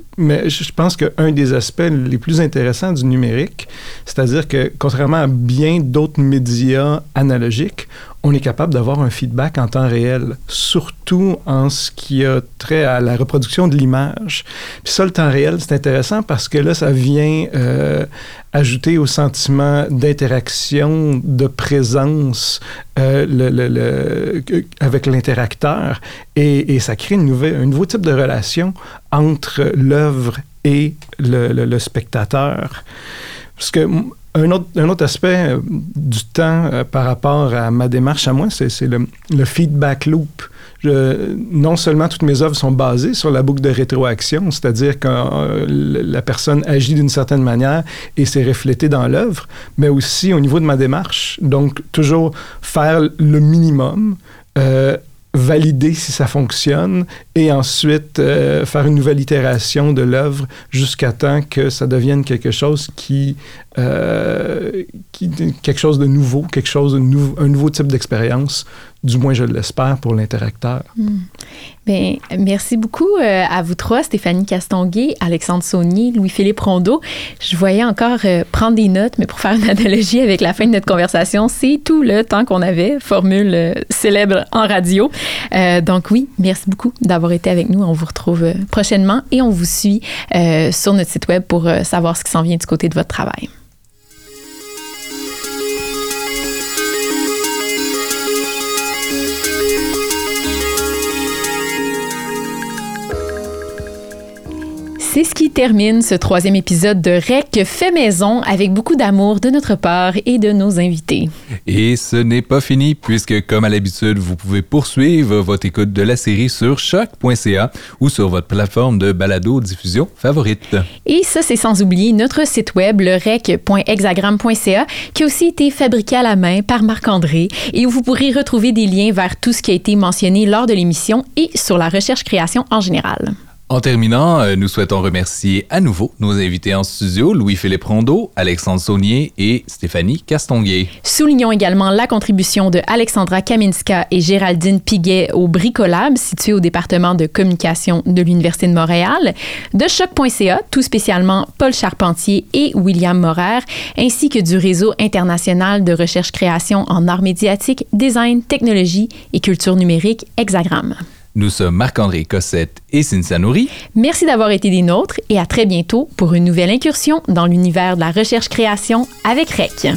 je pense qu'un des aspects les plus intéressants du numérique, c'est-à-dire que contrairement à bien d'autres médias analogiques, on est capable d'avoir un feedback en temps réel, surtout en ce qui a trait à la reproduction de l'image. Puis ça, le temps réel, c'est intéressant parce que là, ça vient euh, ajouter au sentiment d'interaction, de présence euh, le- le- le- avec l'interacteur et, et ça crée une nouvelle, un nouveau type de relation entre l'œuvre et le, spectateur. Parce que un autre, un autre aspect euh, du temps euh, par rapport à ma démarche à moi, c'est le, le feedback loop. Je- non seulement toutes mes œuvres sont basées sur la boucle de rétroaction, c'est-à-dire que euh, la personne agit d'une certaine manière et c'est reflété dans l'œuvre, mais aussi au niveau de ma démarche. Donc, toujours faire le minimum, valider si ça fonctionne et ensuite euh, faire une nouvelle itération de l'œuvre jusqu'à temps que ça devienne quelque chose qui, euh, qui, quelque chose de nouveau, quelque chose de un nouveau type d'expérience. Du moins, je l'espère pour l'interacteur. Bien, merci beaucoup euh, à vous trois, Stéphanie Castonguay, Alexandre Saunier, Louis-Philippe Rondeau. Je voyais encore euh, prendre des notes, mais pour faire une analogie avec la fin de notre conversation, c'est tout le temps qu'on avait, formule euh, célèbre en radio. Donc oui, merci beaucoup d'avoir été avec nous. On vous retrouve prochainement et on vous suit sur notre site web pour savoir ce qui s'en vient du côté de votre travail. C'est ce qui termine ce troisième épisode de REC fait maison avec beaucoup d'amour de notre part et de nos invités. Et ce n'est pas fini puisque, comme à l'habitude, vous pouvez poursuivre votre écoute de la série sur choc.ca ou sur votre plateforme de balado-diffusion favorite. Et ça, c'est sans oublier notre site web, le rec.hexagram.ca, qui a aussi été fabriqué à la main par Marc-André et où vous pourrez retrouver des liens vers tout ce qui a été mentionné lors de l'émission et sur la recherche-création en général. En terminant, euh, nous souhaitons remercier à nouveau nos invités en studio, Louis-Philippe Rondeau, Alexandre Saunier et Stéphanie Castonguay. Soulignons également la contribution de Alexandra Kaminska et Géraldine Piguet au Bricolab, situé au département de communication de l'Université de Montréal, de choc.ca, tout spécialement Paul Charpentier et William Morer, ainsi que du réseau international de recherche-création en arts médiatiques, design, technologie et culture numérique Hexagram. Nous sommes Marc-André Cossette et Cynthia Nourri. Merci d'avoir été des nôtres et à très bientôt pour une nouvelle incursion dans l'univers de la recherche-création avec REC.